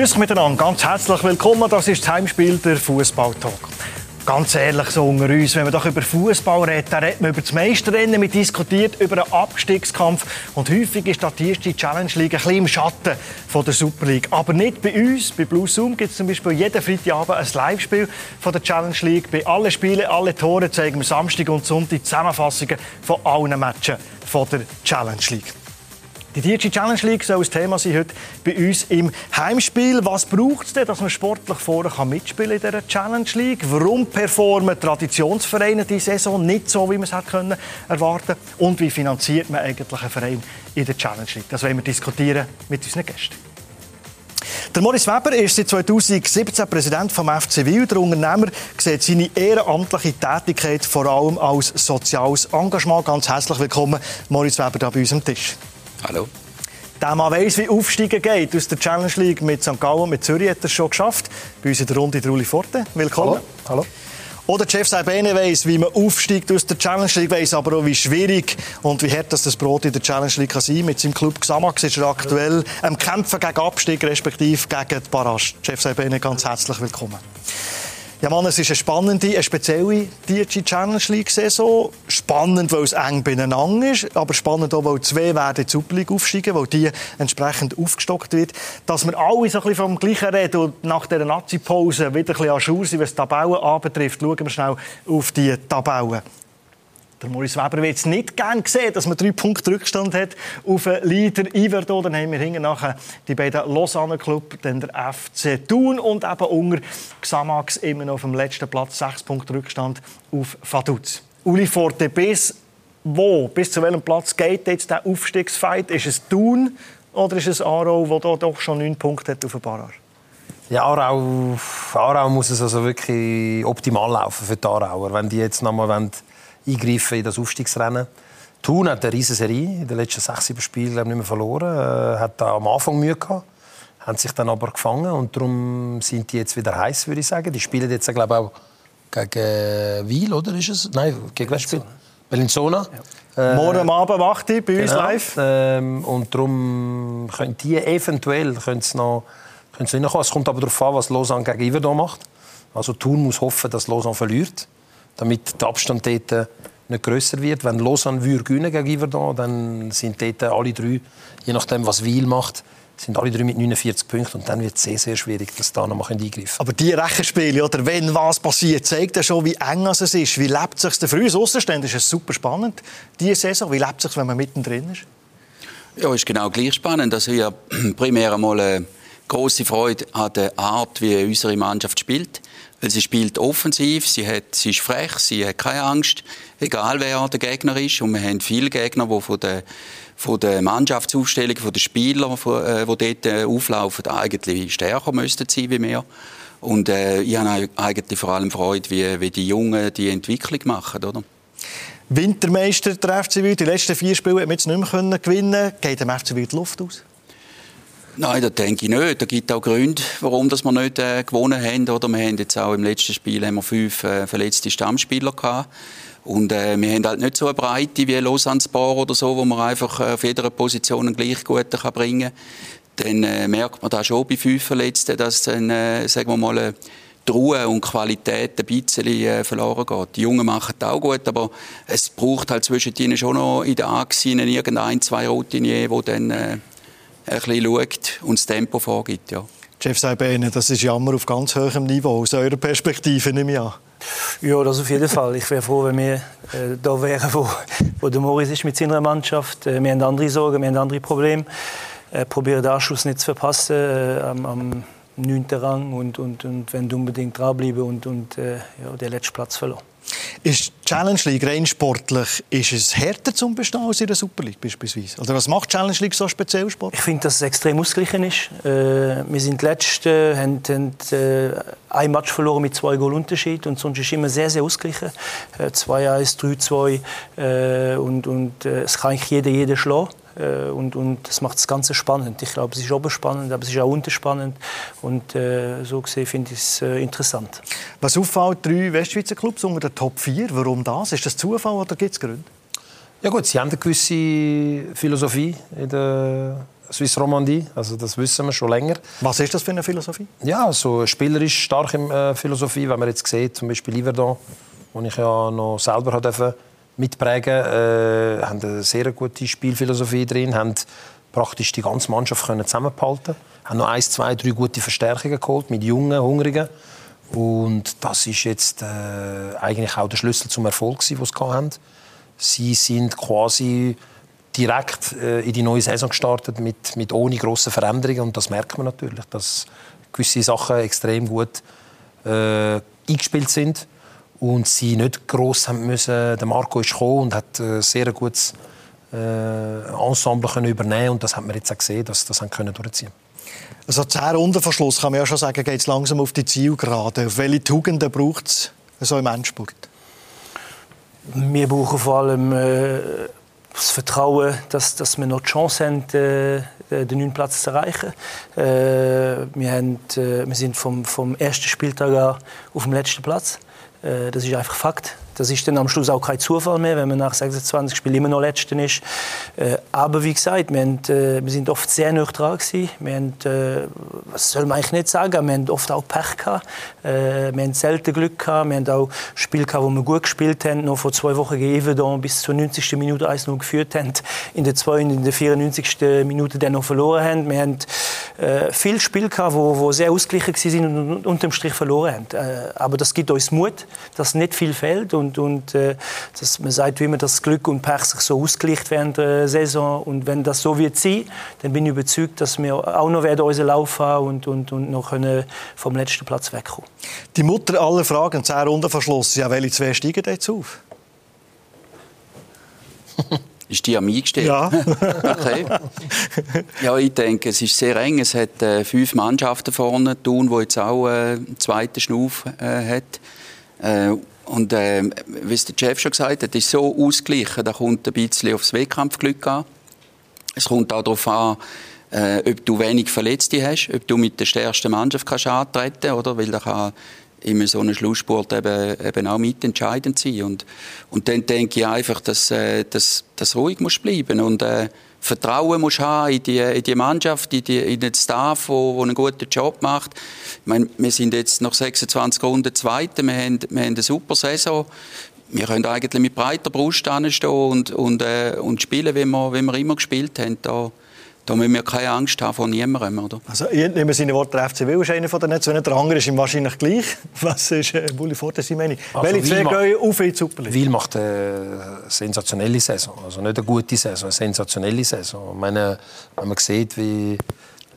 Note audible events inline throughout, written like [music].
Grüß euch miteinander, ganz herzlich willkommen. Das ist das Heimspiel der Fußball-Talk. Ganz ehrlich, so unter uns, wenn man doch über Fußball redet, dann redet man über das Meisterrennen, man diskutiert über einen Abstiegskampf und häufig ist die erste Challenge League ein bisschen im Schatten von der Super League. Aber nicht bei uns. Bei Blue Zoom gibt es zum Beispiel jeden Freitagabend ein Live-Spiel von der Challenge League. Bei allen Spielen, alle Tore zeigen wir Samstag und Sonntag Zusammenfassungen von allen Matches von der Challenge League. Die DG Challenge League soll das Thema sein heute bei uns im Heimspiel. Was braucht es denn, dass man sportlich vorne kann mitspielen in dieser Challenge League? Warum performen Traditionsvereine die Saison nicht so, wie man es hätte können Und wie finanziert man eigentlich einen Verein in der Challenge League? Das wollen wir diskutieren mit unseren Gästen. Der Morris Weber ist seit 2017 Präsident vom FC Wil. Der Unternehmer sieht seine ehrenamtliche Tätigkeit vor allem als soziales Engagement. Ganz herzlich willkommen, Morris Weber, hier bei uns am Tisch. Hallo. Der Mann weiss, wie Aufsteigen geht aus der Challenge League mit St. Gallen und mit Zürich hat er es schon geschafft. Bei uns in der Runde Ruli Forte. Willkommen. Hallo. Hallo. Oder Jeff Saibene weiss, wie man aufsteigt aus der Challenge League, weiss aber auch, wie schwierig und wie hart das, das Brot in der Challenge League kann sein Mit seinem Club Xamax ist er aktuell am Kämpfen gegen Abstieg, respektive gegen die Barrage. Jeff Saibene, ganz herzlich willkommen. Ja, Mann, es ist eine spannende, eine spezielle DG Challenge League Saison. Spannend, weil es eng beieinander ist, aber spannend auch, weil zwei werden Super League aufsteigen, weil die entsprechend aufgestockt wird. Dass wir alle so ein bisschen vom Gleichen reden und nach dieser Nazi-Pause wieder ein bisschen an Schur sind, was die Tabellen anbetrifft, schauen wir schnell auf die Tabellen. Der Maurice Weber wird es nicht gerne sehen, dass man drei Punkte Rückstand hat auf den Leader Iverdo. Dann haben wir hinten nachher die beiden Lausanne Club, dann der FC Thun und eben unter Xamax immer noch auf dem letzten Platz sechs Punkte Rückstand auf Vaduz. Uli Forte, bis wo, bis zu welchem Platz geht jetzt der Aufstiegsfight? Ist es Thun oder ist es Aarau, der doch schon neun Punkte hat auf dem Barrage? Ja, Aarau, Aarau muss es also wirklich optimal laufen für die Aarauer. Wenn die jetzt noch mal eingreifen in das Aufstiegsrennen. Thun hat eine riesige Serie in den letzten sechs, sieben Spielen nicht mehr verloren. Äh, hat da am Anfang Mühe gehabt, haben sich dann aber gefangen und darum sind die jetzt wieder heiß, würde ich sagen. Die spielen jetzt, glaube ich, auch gegen Wiel, oder ist es? Nein, gegen wer spielt? Bellinzona. Ja. Äh, Morgen Abend 8 bei genau. uns live. Ähm, und darum können die eventuell können sie noch, können sie noch Es kommt aber darauf an, was Lausanne gegen Iverdon macht. Also Thun muss hoffen, dass Lausanne verliert damit der Abstand dort nicht grösser wird. Wenn Lausanne würde gewinnen gegen Yverdon, dann sind dort alle drei, je nachdem was Wiel macht, sind alle drei mit 49 Punkten und dann wird es sehr, sehr schwierig, dass da noch mal eingreifen Aber die Rechenspiele, oder wenn was passiert, zeigt ja schon, wie eng es ist. Wie lebt es sich Für uns Außenstehende ist es super spannend, diese Saison. Wie lebt es sich, wenn man mittendrin ist? Ja, es ist genau gleich spannend. Also ich habe [clears throat] primär einmal eine große Freude an der Art, wie unsere Mannschaft spielt. Sie spielt offensiv, sie, hat, sie ist frech, sie hat keine Angst, egal wer der Gegner ist. Und wir haben viele Gegner, die von der, von der Mannschaftsaufstellung, von den Spielern, äh, die dort äh, auflaufen, eigentlich stärker müssten sein wie wir. Und äh, ich habe eigentlich vor allem Freude, wie, wie die Jungen die Entwicklung machen. Oder? Wintermeister der FC Wild. Die letzten vier Spiele hat man jetzt nicht mehr gewinnen Geht dem FC Wild Luft aus? Nein, das denke ich nicht. Da gibt auch Gründe, warum wir nicht äh, gewonnen haben. Oder wir haben jetzt auch im letzten Spiel haben wir fünf äh, verletzte Stammspieler gehabt. Und äh, wir haben halt nicht so eine Breite wie Lausanne Sport oder so, wo man einfach äh, auf jeder Position einen gleich guten kann bringen kann. Dann äh, merkt man da schon bei fünf Verletzten, dass dann, äh, sagen wir mal, die Ruhe und Qualität ein bisschen verloren geht. Die Jungen machen es auch gut, aber es braucht halt zwischen ihnen schon noch in der Achse irgendein, zwei Routinier, die dann ein bisschen schaut und das Tempo vorgibt. Ja. Jeff Seibene, das ist Jammer auf ganz hohem Niveau. Aus eurer Perspektive nehme ich an. Ja, das auf jeden Fall. Ich wäre froh, wenn wir äh, da wären, wo, wo der Morris ist mit seiner Mannschaft. Äh, wir haben andere Sorgen, wir haben andere Probleme. Äh, probiere den Anschluss nicht zu verpassen äh, am, am 9. Rang und, und, und wenn du unbedingt dranbleiben und, und äh, ja, den letzten Platz verloren. Ist Challenge League rein sportlich ist es härter zum Bestehen als in der Super League beispielsweise? Oder was macht Challenge League so speziell Sport? Ich finde, dass es extrem ausgeglichen ist. Äh, wir sind letzte, haben, haben äh, ein Match verloren mit zwei Goal Unterschied und sonst ist es immer sehr sehr ausgeglichen. Äh, 2-1, 3-2 äh, und, und äh, es kann eigentlich jeder jeder schlagen. Äh, und, und das macht das Ganze spannend. Ich glaube, es ist oben spannend, aber es ist auch unten spannend. Und äh, so gesehen finde ich es äh, interessant. Was auffällt, drei Westschweizer Clubs unter den Top 4. Warum das? Ist das Zufall oder gibt es Gründe? Ja gut, sie haben eine gewisse Philosophie in der Swiss Romandie, also das wissen wir schon länger. Was ist das für eine Philosophie? Ja, so spielerisch starke äh, Philosophie, wenn man jetzt sieht, zum Beispiel Liverdon, wo ich ja noch selber durfte mitprägen, äh, haben eine sehr gute Spielphilosophie drin, haben praktisch die ganze Mannschaft können zusammenhalten, haben noch eins, zwei, drei gute Verstärkungen geholt mit jungen, hungrigen. Und das ist jetzt äh, eigentlich auch der Schlüssel zum Erfolg, den sie hatten. Sie sind quasi direkt äh, in die neue Saison gestartet mit, mit ohne große Veränderungen. Und das merkt man natürlich, dass gewisse Sachen extrem gut äh, eingespielt sind und sie nicht groß haben müssen. Der Marco ist gekommen und hat äh, sehr gutes äh, Ensemble können übernehmen und das hat man jetzt auch gesehen, dass das haben können durchziehen. Also zehn Runden Verschluss kann man ja schon sagen, geht es langsam auf die Zielgerade. Auf welche Tugenden braucht es so im Endspurt? Wir brauchen vor allem äh, das Vertrauen, dass, dass wir noch die Chance haben, äh, den neunten Platz zu erreichen. Äh, wir, haben, äh, wir sind vom, vom ersten Spieltag an auf dem letzten Platz. Äh, das ist einfach Fakt. Das ist dann am Schluss auch kein Zufall mehr, wenn man nach 26 Spielen immer noch Letzter ist. Äh, aber wie gesagt, wir, haben, äh, wir sind oft sehr dran gewesen. Wir haben, äh, was soll man eigentlich nicht sagen, wir haben oft auch Pech gehabt. Äh, wir haben selten Glück gehabt. Wir haben auch Spiele gehabt, wo wir gut gespielt haben. Noch vor zwei Wochen gegen Evedon bis zur 90. Minute 1-0 geführt haben. In der 2. und in der 94. Minute dann noch verloren haben. Wir haben äh, viele Spiele gehabt, wo, wo sehr ausgeglichen waren und unterm Strich verloren haben. Äh, aber das gibt uns Mut, dass nicht viel fehlt und, und äh, dass man sagt, wie man das Glück und Pech sich so ausgleicht während der Saison und wenn das so wird sein, dann bin ich überzeugt, dass wir auch noch werden unseren Lauf haben und, und, und noch können vom letzten Platz wegkommen. Die Mutter aller Fragen, zehn Runden verschlossen. Ja, welche zwei steigen jetzt auf? [laughs] Ist die am eingestellt? Ja. [laughs] okay. Ja, ich denke, es ist sehr eng. Es hat äh, fünf Mannschaften vorne, Thun, wo jetzt auch äh, einen zweiten Schnuff äh, hat. Äh, und äh, wie es der Chef schon gesagt hat, ist so ausgeglichen, da kommt ein bisschen aufs Wettkampfglück an. Es kommt auch darauf an, äh, ob du wenig Verletzte hast, ob du mit der stärksten Mannschaft kannst antreten oder? Weil da kann immer so ein Schlusssport eben, eben auch mitentscheidend sein. Und und dann denke ich einfach, dass äh, dass das ruhig muss bleiben. Und äh, Vertrauen musst haben in die, in die Mannschaft, in, die, in den Staff, der einen guten Job macht. Ich meine, wir sind jetzt nach 26 Runden Zweite, wir haben, wir haben eine super Saison. Wir können eigentlich mit breiter Brust stehen und, und, äh, und spielen, wie wir, wie wir immer gespielt haben. Da, da müssen wir keine Angst haben vor niemandem. Oder? Also, ich nehme seine Worte, der FC Will ist einer von den Nationen, der andere ist ihm wahrscheinlich gleich. [laughs] Was ist äh, Bulli Forte seine Meinung? Also, Welche zwei gehen auf in die Superliga? Wil macht eine sensationelle Saison. Also nicht eine gute Saison, eine sensationelle Saison. Ich meine, wenn man sieht, wie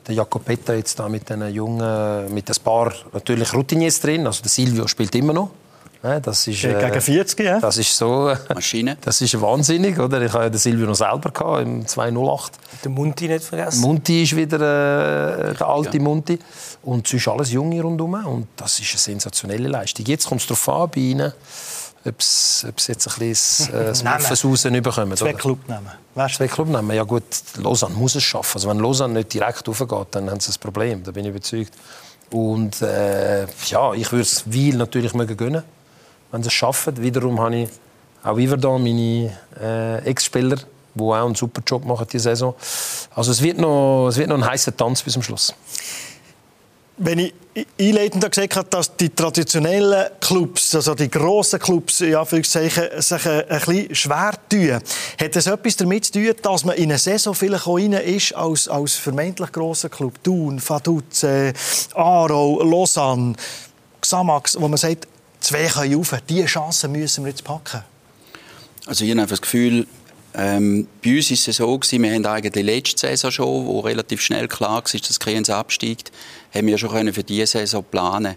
der Jacopetta jetzt da mit den Jungen, mit ein paar natürlich Routiniers drin, also der Silvio spielt immer noch. Das ist, äh, Gegen 40, ja. Das ist so. Maschine. [laughs] Das ist wahnsinnig, oder? Ich habe ja den Silvio noch selber gehabt, im 208. Der Munti nicht vergessen. Munti ist wieder äh, der alte ja. Munti. Und es ist alles Junge rundherum. Und das ist eine sensationelle Leistung. Jetzt kommt es darauf an, bei Ihnen, ob sie jetzt ein bisschen äh, das [laughs] Muffens rausbekommen. Zwei Clubnamen. Zwei Clubnamen. Ja gut, Lausanne muss es schaffen. Also wenn Lausanne nicht direkt raufgeht, dann haben sie ein Problem. Da bin ich überzeugt. Und äh, ja, ich würde es Wiel natürlich mögen gönnen wenn sie es schaffen. Wiederum habe ich auch Iverdon, meine äh, Ex-Spieler, die auch einen super Job machen diese Saison. Also es wird noch, es wird noch ein heißer Tanz bis zum Schluss. Wenn ich einleitend gesagt habe, dass die traditionellen Clubs, also die grossen Clubs, in sich ein, ein bisschen schwer tun, hat das etwas damit zu tun, dass man in eine Saison vielleicht auch rein ist als, als vermeintlich grosser Club? Thun, Vaduz, äh, Aarau, Lausanne, Xamax, wo man sagt, zwei können rauf. Diese Chance müssen wir jetzt packen. Also ich habe das Gefühl, ähm, bei uns war es so, gewesen, wir haben eigentlich letzte Saison schon, wo relativ schnell klar war, dass Kriens absteigt, haben wir schon für diese Saison planen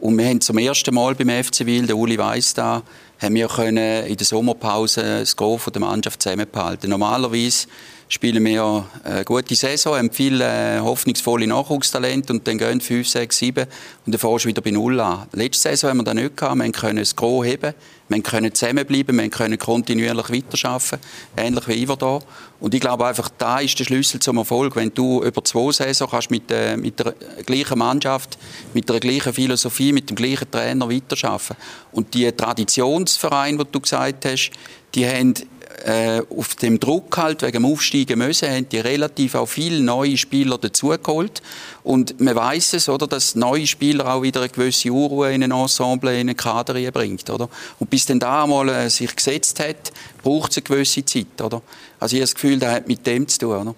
Und wir haben zum ersten Mal beim FC Wil, der Uli weiss da, haben wir können in der Sommerpause das Gros der Mannschaft zusammenbehalten. Normalerweise spielen wir eine gute Saison, haben viele äh, hoffnungsvolle Nachwuchstalente und dann gehen 5, 6, 7 und dann fährst du wieder bei Null an. Letzte Saison haben wir das nicht gehabt. Wir können das Gros heben, wir können zusammenbleiben, wir können kontinuierlich weiterarbeiten, ähnlich wie Iver da. Und ich glaube einfach, da ist der Schlüssel zum Erfolg. Wenn du über zwei Saison kannst mit, äh, mit der gleichen Mannschaft, mit der gleichen Philosophie, mit dem gleichen Trainer weiterarbeiten. Und die Traditionsvereine, die du gesagt hast, die haben äh, auf dem Druck halt wegen dem Aufsteigen müssen, haben die relativ auch viele neue Spieler dazugeholt. Und man weiß es, oder, dass neue Spieler auch wieder eine gewisse Unruhe in ein Ensemble, in einen Kader bringt, oder? Und bis dann da einmal äh, sich gesetzt hat, braucht es eine gewisse Zeit, oder? Also ich habe das Gefühl, das hat mit dem zu tun, oder?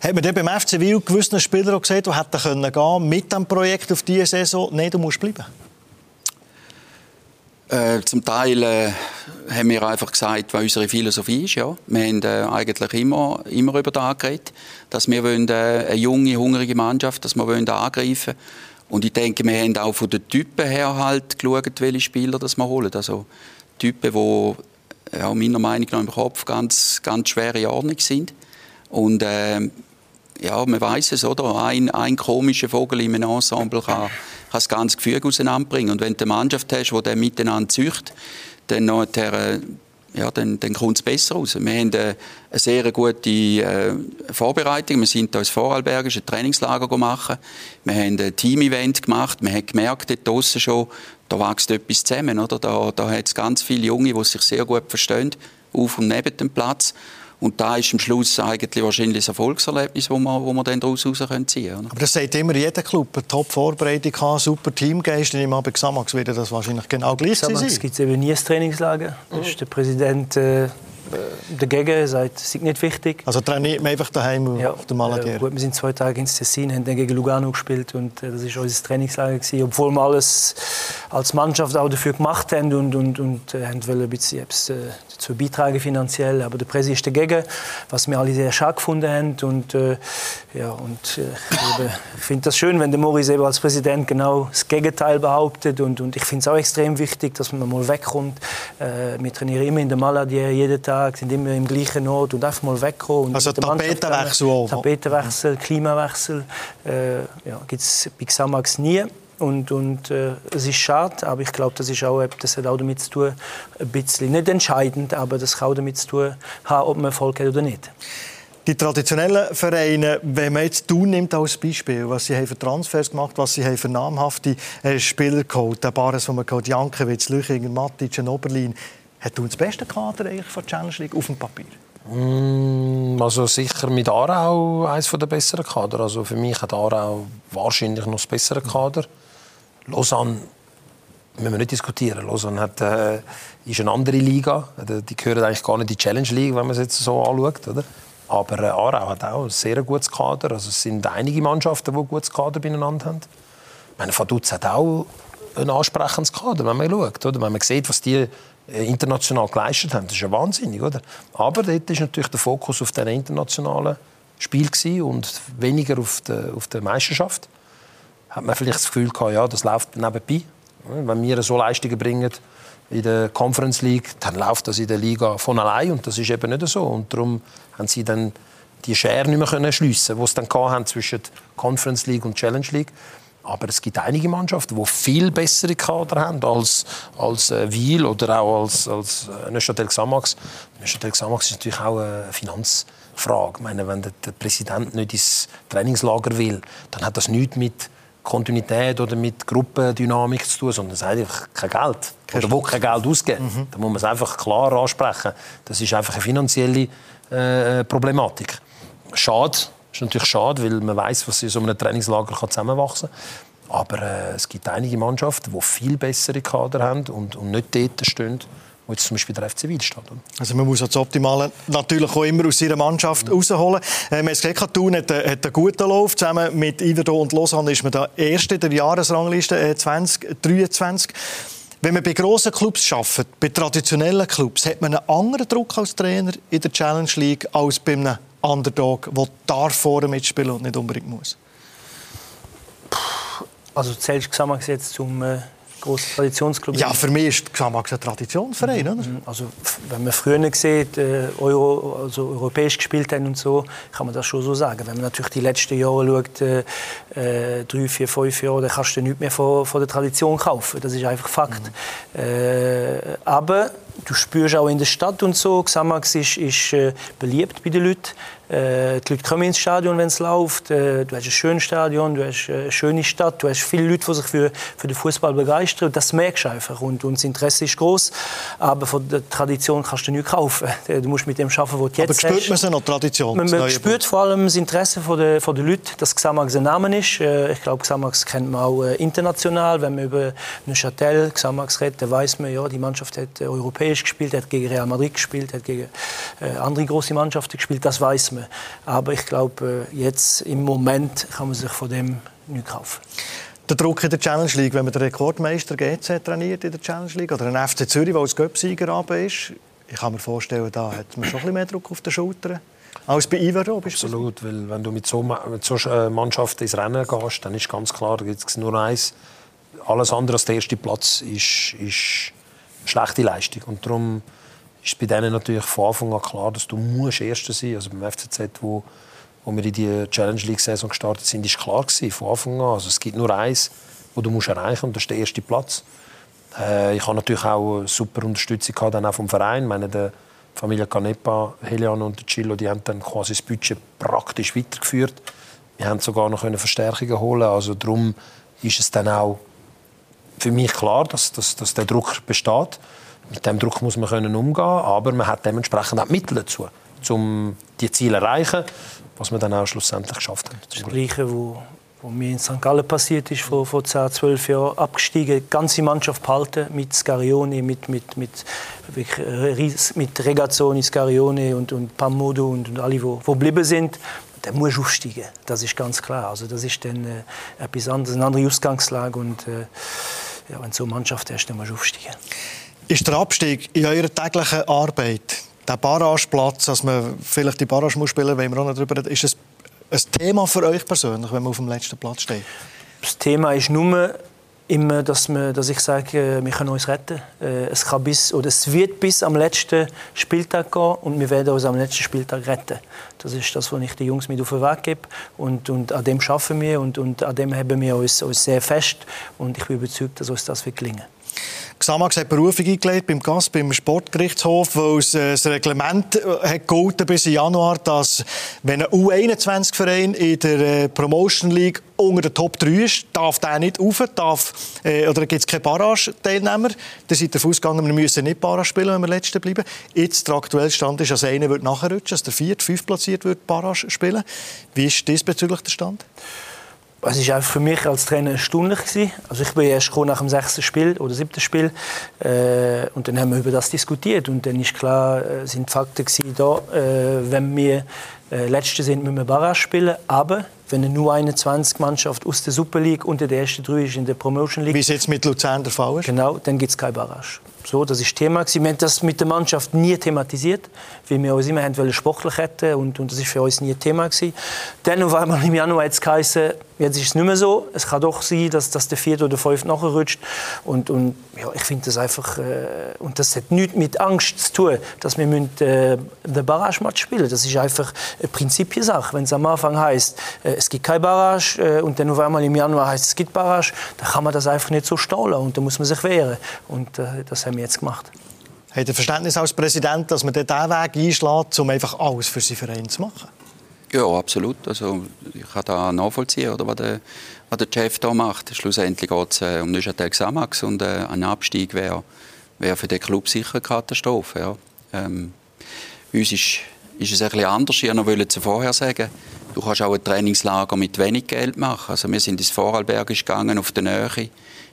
Hat man dann beim FC Wiel gewissen Spieler gesehen, die hätten gehen mit dem Projekt auf diese Saison? Nein, du musst bleiben. Äh, zum Teil äh, haben wir einfach gesagt, was unsere Philosophie ist. Ja. Wir haben äh, eigentlich immer, immer über das geredet, dass wir wollen, äh, eine junge, hungrige Mannschaft, dass wir wollen angreifen Und ich denke, wir haben auch von den Typen her halt geschaut, welche Spieler das wir holen. Also Typen, die ja, meiner Meinung nach im Kopf ganz, ganz schwere Ordnung sind. Und äh, ja, man weiß es, oder? Ein, ein komischer Vogel im Ensemble kann, kann das ganze Gefüge auseinanderbringen. Und wenn du eine Mannschaft hast, die dann miteinander züchtet, dann, nachher, äh, ja, dann, dann kommt es besser raus. Wir haben eine, eine sehr gute äh, Vorbereitung. Wir sind ins Vorarlbergische Trainingslager gemacht. Wir haben ein Team-Event gemacht. Wir haben gemerkt, dort draussen schon, da wächst etwas zusammen. Oder? Da, da hat es ganz viele Junge, die sich sehr gut verstehen, auf und neben dem Platz. Und da ist am Schluss eigentlich wahrscheinlich das Erfolgserlebnis, das wir, wo wir dann daraus ziehen können. Aber das sagt immer jeder Club, eine Top-Vorbereitung super Teamgeist. Ich bei Xamax wird das wahrscheinlich genau gleich sein. Xamax gibt es eben nie ein Trainingslager. Das ist der Präsident äh, äh, dagegen, sagt, es ist nicht wichtig. Also trainiert man einfach daheim ja, auf dem Maladier? Äh, gut, wir sind zwei Tage ins Tessin, haben dann gegen Lugano gespielt und äh, das war unser Trainingslager gewesen, obwohl wir alles als Mannschaft auch dafür gemacht haben und, und, und äh, haben ein bisschen etwas äh, dazu beitragen finanziell, aber der Präsident ist dagegen, was wir alle sehr schade gefunden haben und äh, ja, und äh, ich finde das schön, wenn der Maurice eben als Präsident genau das Gegenteil behauptet und, und ich finde es auch extrem wichtig, dass man mal wegkommt. Äh, wir trainieren immer in der Maladier jeden Tag sind immer im gleichen Ort und einfach mal wegkommen. also Tapetenwechsel? Tapetenwechsel, Klimawechsel äh, ja, gibt es bei Xamax nie. Und, und äh, es ist schade, aber ich glaube, das, ist auch, das hat auch damit zu tun, ein bisschen, nicht entscheidend, aber das kann auch damit zu tun haben, ob man Erfolg hat oder nicht. Die traditionellen Vereine, wenn man jetzt Thun nimmt als Beispiel, was sie haben für Transfers gemacht, was sie haben für namhafte äh, Spieler geholt, der Bares, den man geholt, Jankiewicz, Lüchinger, Matic, Oberlin, hat du das beste Kader eigentlich von Challenge League auf dem Papier? Mm, also sicher mit Aarau eines der besseren Kader. Also für mich hat Aarau wahrscheinlich noch das bessere Kader. Lausanne müssen wir nicht diskutieren. Lausanne hat, äh, ist eine andere Liga. Die gehören eigentlich gar nicht in die Challenge League, wenn man es jetzt so anschaut. Oder? Aber äh, Aarau hat auch ein sehr gutes Kader. Also es sind einige Mannschaften, die ein gutes Kader beieinander haben. Ich meine, Vaduz hat auch ein ansprechendes Kader, wenn man schaut. Oder? Wenn man sieht, was die äh, international geleistet haben. Das ist ja wahnsinnig, oder? Aber dort ist natürlich der Fokus auf den internationalen Spiel und weniger auf der, auf Meisterschaft. Hat man vielleicht das Gefühl gehabt, ja, das läuft nebenbei. Wenn wir so Leistungen bringen in der Conference League, dann läuft das in der Liga von allein und das ist eben nicht so. Und darum haben sie dann die Schere nicht mehr schliessen, die sie dann hatten zwischen Conference League und Challenge League. Aber es gibt einige Mannschaften, die viel bessere Kader haben als, als äh, Wiel oder auch als, als äh, Neuchâtel Xamax. Neuchâtel Xamax ist natürlich auch eine Finanzfrage. Ich meine, wenn der Präsident nicht ins Trainingslager will, dann hat das nichts mit Kontinuität oder mit Gruppendynamik zu tun, sondern es hat einfach kein Geld. Oder will kein Geld ausgeben. Mhm. Da muss man es einfach klar ansprechen. Das ist einfach eine finanzielle äh, Problematik. Schade, das ist natürlich schade, weil man weiß, was in so einem Trainingslager zusammenwachsen kann. Aber äh, es gibt einige Mannschaften, die viel bessere Kader haben und, und nicht dort stehen, wo jetzt zum Beispiel der FC Wiel steht. Also man muss das Optimale natürlich auch immer aus seiner Mannschaft mhm. rausholen. Äh, man hat Thun hat, hat einen guten Lauf. Zusammen mit Iverdo und Lausanne ist man der Erste der Jahresrangliste äh, 2023. Wenn man bei grossen Clubs arbeitet, bei traditionellen Clubs, hat man einen anderen Druck als Trainer in der Challenge League als bei einem Underdog, der darf vorne mitspielen und nicht unbedingt muss? Also zählst du zusammengesetzt zum äh, grossen Traditionsclub? Ja, für mich ist Xamax ein Traditionsverein. Oder? Mhm. Also, wenn man früher sieht, äh, Euro, also europäisch gespielt haben und so, kann man das schon so sagen. Wenn man natürlich die letzten Jahre schaut, äh, äh drei, vier, fünf Jahre, dann kannst du nichts mehr von, von der Tradition kaufen. Das ist einfach Fakt. Mhm. Äh, aber du spürst auch in der Stadt und so, Xamax ist, ist äh, beliebt bei den Leuten. Äh, die Leute kommen ins Stadion, wenn es läuft. Äh, du hast ein schönes Stadion, du hast eine schöne Stadt, du hast viele Leute, die sich für, für den Fußball begeistern. Das merkst du einfach. Und, und das Interesse ist groß. Aber von der Tradition kannst du nichts kaufen. [laughs] Du musst mit dem arbeiten, was du jetzt Aber spürt man so noch Tradition? Man, man spürt vor allem das Interesse von der, von der Leute, dass Xamax ein Name ist. Äh, ich glaube, Xamax kennt man auch äh, international. Wenn man über Neuchâtel, Xamax redet, dann weiß man, ja, die Mannschaft hat äh, europäisch gespielt, hat gegen Real Madrid gespielt, hat gegen andere große Mannschaften gespielt. Das weiß man. Aber ich glaube, jetzt im Moment kann man sich von dem nicht kaufen. Der Druck in der Challenge League, wenn man den Rekordmeister GC trainiert in der Challenge League oder ein FC Zürich, der als Göpsieger ist, ich kann mir vorstellen, da hat man schon ein bisschen mehr Druck auf den Schultern als bei Ivero. Absolut, weil wenn du mit so, mit so äh, Mannschaften ins Rennen gehst, dann ist ganz klar, da gibt es nur eins. Alles andere als der erste Platz ist, ist schlechte Leistung. Und darum ist bei denen natürlich von Anfang an klar, dass du musst Erster sein Also beim FCZ, wo, wo wir in die Challenge League-Saison gestartet sind, ist klar gewesen, von Anfang an. Also es gibt nur eins, wo du musst erreichen und das ist der erste Platz. Äh, ich habe natürlich auch super Unterstützung gehabt, dann auch vom Verein. Ich meine, der Familie Canepa, Helian und Chilo, die haben dann quasi das Budget praktisch weitergeführt. Wir haben sogar noch Verstärkungen holen. Also darum ist es dann auch für mich klar, dass, dass, dass der Druck besteht. Mit dem Druck muss man können umgehen, aber man hat dementsprechend auch Mittel dazu, um die Ziele zu erreichen, was man dann auch schlussendlich geschafft hat. Das Gleiche, wo mir in St. Gallen passiert ist, vor, vor 10, 12 Jahren, abgestiegen, die ganze Mannschaft behalten, mit Scarione, mit, mit, mit, mit Regazzoni, Scarione und, und Pamodo und, und alle, die geblieben sind dann musst du aufsteigen. Das ist ganz klar. Also das ist dann äh, etwas anderes, eine andere Ausgangslage. Und äh, ja, wenn du so eine Mannschaft hast, dann musst du aufsteigen. Ist der Abstieg in eurer täglichen Arbeit, der Barrageplatz, dass man vielleicht die Barrage muss spielen, wenn wir auch noch darüber reden, ist es ein Thema für euch persönlich, wenn man auf dem letzten Platz steht? Das Thema ist nur immer, dass, wir, dass ich sage, wir können uns retten. Äh, es, kann bis, oder es wird bis am letzten Spieltag gehen und wir werden uns am letzten Spieltag retten. Das ist das, was ich den Jungs mit auf den Weg gebe. Und, und an dem schaffen wir und, und an dem haben wir uns, uns sehr fest. Und ich bin überzeugt, dass uns das wird gelingen. Xamax hat Berufung eingelegt beim GAS, beim Sportgerichtshof, weil es äh, das Reglement äh, hat gegolten bis Januar, dass wenn ein U21-Verein in der äh, Promotion League unter den Top 3 ist, darf der nicht rauf, darf, äh, oder gibt es keine Barrage-Teilnehmer. Da seid ihr ausgegangen, wir müssen nicht Barrage spielen, wenn wir Letzte bleiben. Jetzt der aktuelle Stand ist, dass einer wird nachrutschen, dass der vierte, fünf platziert wird Barrage spielen. Wie ist diesbezüglich der Stand? Es war für mich als Trainer erstaunlich. Also ich bin erst nach dem sechsten Spiel oder siebten Spiel äh, und dann haben wir über das diskutiert und dann ist klar, äh, sind Fakten da, äh, wenn wir äh, Letzte sind, müssen wir Barrage spielen, aber wenn eine nur 21 Mannschaft aus der Super League unter der ersten drei ist in der Promotion League. Wie es jetzt mit Luzern der Fall ist? Genau, dann gibt es keine Barrage. So, das ist Thema. Wir haben das mit der Mannschaft nie thematisiert, weil wir uns immer haben sportlich hätten und, und das ist für uns nie ein Thema gewesen. Dann auf einmal im Januar hat es geheißen, jetzt ist es nicht mehr so. Es kann doch sein, dass, dass der vierte oder fünfte nachrutscht. Und, und ja, ich finde das einfach, äh, und das hat nichts mit Angst zu tun, dass wir äh, den Barrage-Match spielen. Das ist einfach eine Prinzipiensache. Wenn es am Anfang heißt, äh, es gibt keine Barrage äh, und dann auf einmal im Januar heißt es gibt Barrage, dann kann man das einfach nicht so stehen und dann muss man sich wehren. Und äh, das haben haben wir jetzt gemacht. Hat er Verständnis als Präsident, dass man diesen Weg einschlägt, um einfach alles für seinen Verein zu machen? Ja, absolut. Also, ich kann da nachvollziehen, oder, was, der, was der Chef da macht. Schlussendlich geht es äh, um Neuchâtel Xamax und äh, ein Abstieg wäre wär für den Club sicher eine Katastrophe. Ja. Ähm, uns ist, ist es bisschen anders. Ich wollte es vorher sagen. Du kannst auch ein Trainingslager mit wenig Geld machen. Also wir sind ins Vorarlbergisch gegangen, auf der Nähe.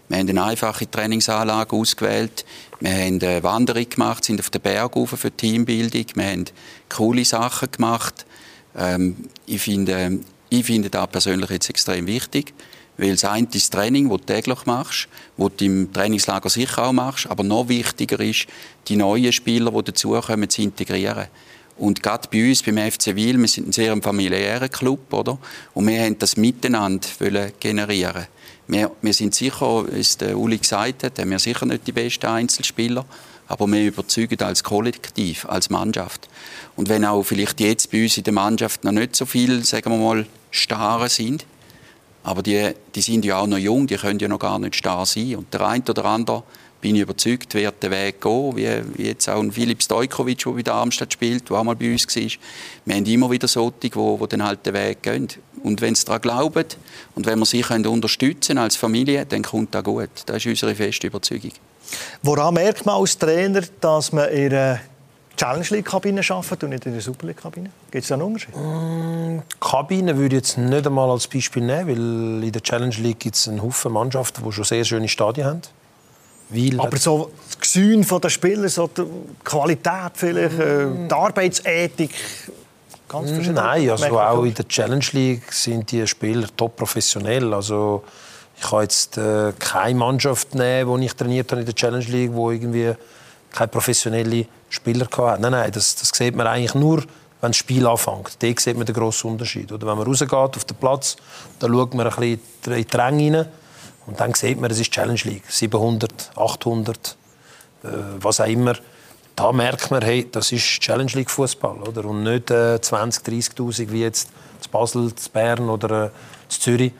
Wir haben eine einfache Trainingsanlage ausgewählt. Wir haben eine Wanderung gemacht, sind auf den Berg rauf für Teambildung. Wir haben coole Sachen gemacht. Ähm, ich, finde, ich finde das persönlich jetzt extrem wichtig. Weil das eine ist das Training, das du täglich machst, das du im Trainingslager sicher auch machst. Aber noch wichtiger ist, die neuen Spieler, die dazukommen, zu integrieren. Und gerade bei uns, beim FC Wil, wir sind ein sehr familiärer Club, oder? Und wir haben das miteinander generieren wir, wir sind sicher, wie es Uli gesagt hat, haben wir sicher nicht die besten Einzelspieler, aber wir überzeugen als Kollektiv, als Mannschaft. Und wenn auch vielleicht jetzt bei uns in der Mannschaft noch nicht so viel, sagen wir mal, Starre sind, aber die, die sind ja auch noch jung, die können ja noch gar nicht starr sein. Und der eine oder andere bin ich überzeugt, wird der Weg gehen, wie, wie jetzt auch ein Filip Stojkovic, der bei der Darmstadt spielt, der auch mal bei uns war. Wir haben immer wieder solche, die, die den halt den Weg gehen. Und wenn sie daran glauben und wenn wir sie können unterstützen als Familie, dann kommt das gut. Das ist unsere feste Überzeugung. Woran merkt man als Trainer, dass man in der Challenge League-Kabine arbeitet und nicht in der Super League-Kabine? Gibt es da einen Unterschied? Mm, Kabine würde ich jetzt nicht einmal als Beispiel nehmen, weil in der Challenge League gibt es einen Haufen Mannschaften, die schon sehr schöne Stadien haben. Weil Aber so das Gesühn der Spieler, so die Qualität vielleicht, mm. die Arbeitsethik, ganz mm, verschieden. Nein, also auch in der Challenge League sind die Spieler top professionell. Also ich kann jetzt äh, keine Mannschaft nehmen, die ich trainiert habe in der Challenge League, wo irgendwie keine professionelle Spieler hatte. Nein, nein, das, das sieht man eigentlich nur, wenn das Spiel anfängt. Da sieht man den grossen Unterschied. Oder wenn man rausgeht auf den Platz, dann schaut man ein bisschen in die Ränge rein und dann sieht man, es ist Challenge League. 700, 800, äh, was auch immer. Da merkt man, hey, das ist Challenge League Fußball? Und nicht äh, 20, 30.000 wie jetzt zu Basel, zu Bern oder äh, zu Zürich.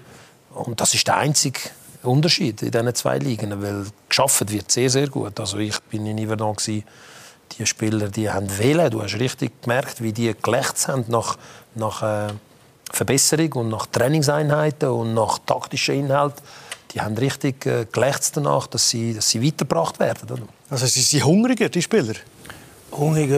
Und das ist der einzige Unterschied in diesen zwei Ligen, weil geschafft wird sehr, sehr gut. Also ich bin in Yverdon die Spieler, die haben wählen. Du hast richtig gemerkt, wie die gelächzt haben nach, nach äh, Verbesserung und nach Trainingseinheiten und nach taktischen Inhalten. Die haben richtig äh, gelächzt danach, dass sie, dass sie weitergebracht werden. Oder? Also sie sind hungriger, die Spieler? Hungrig,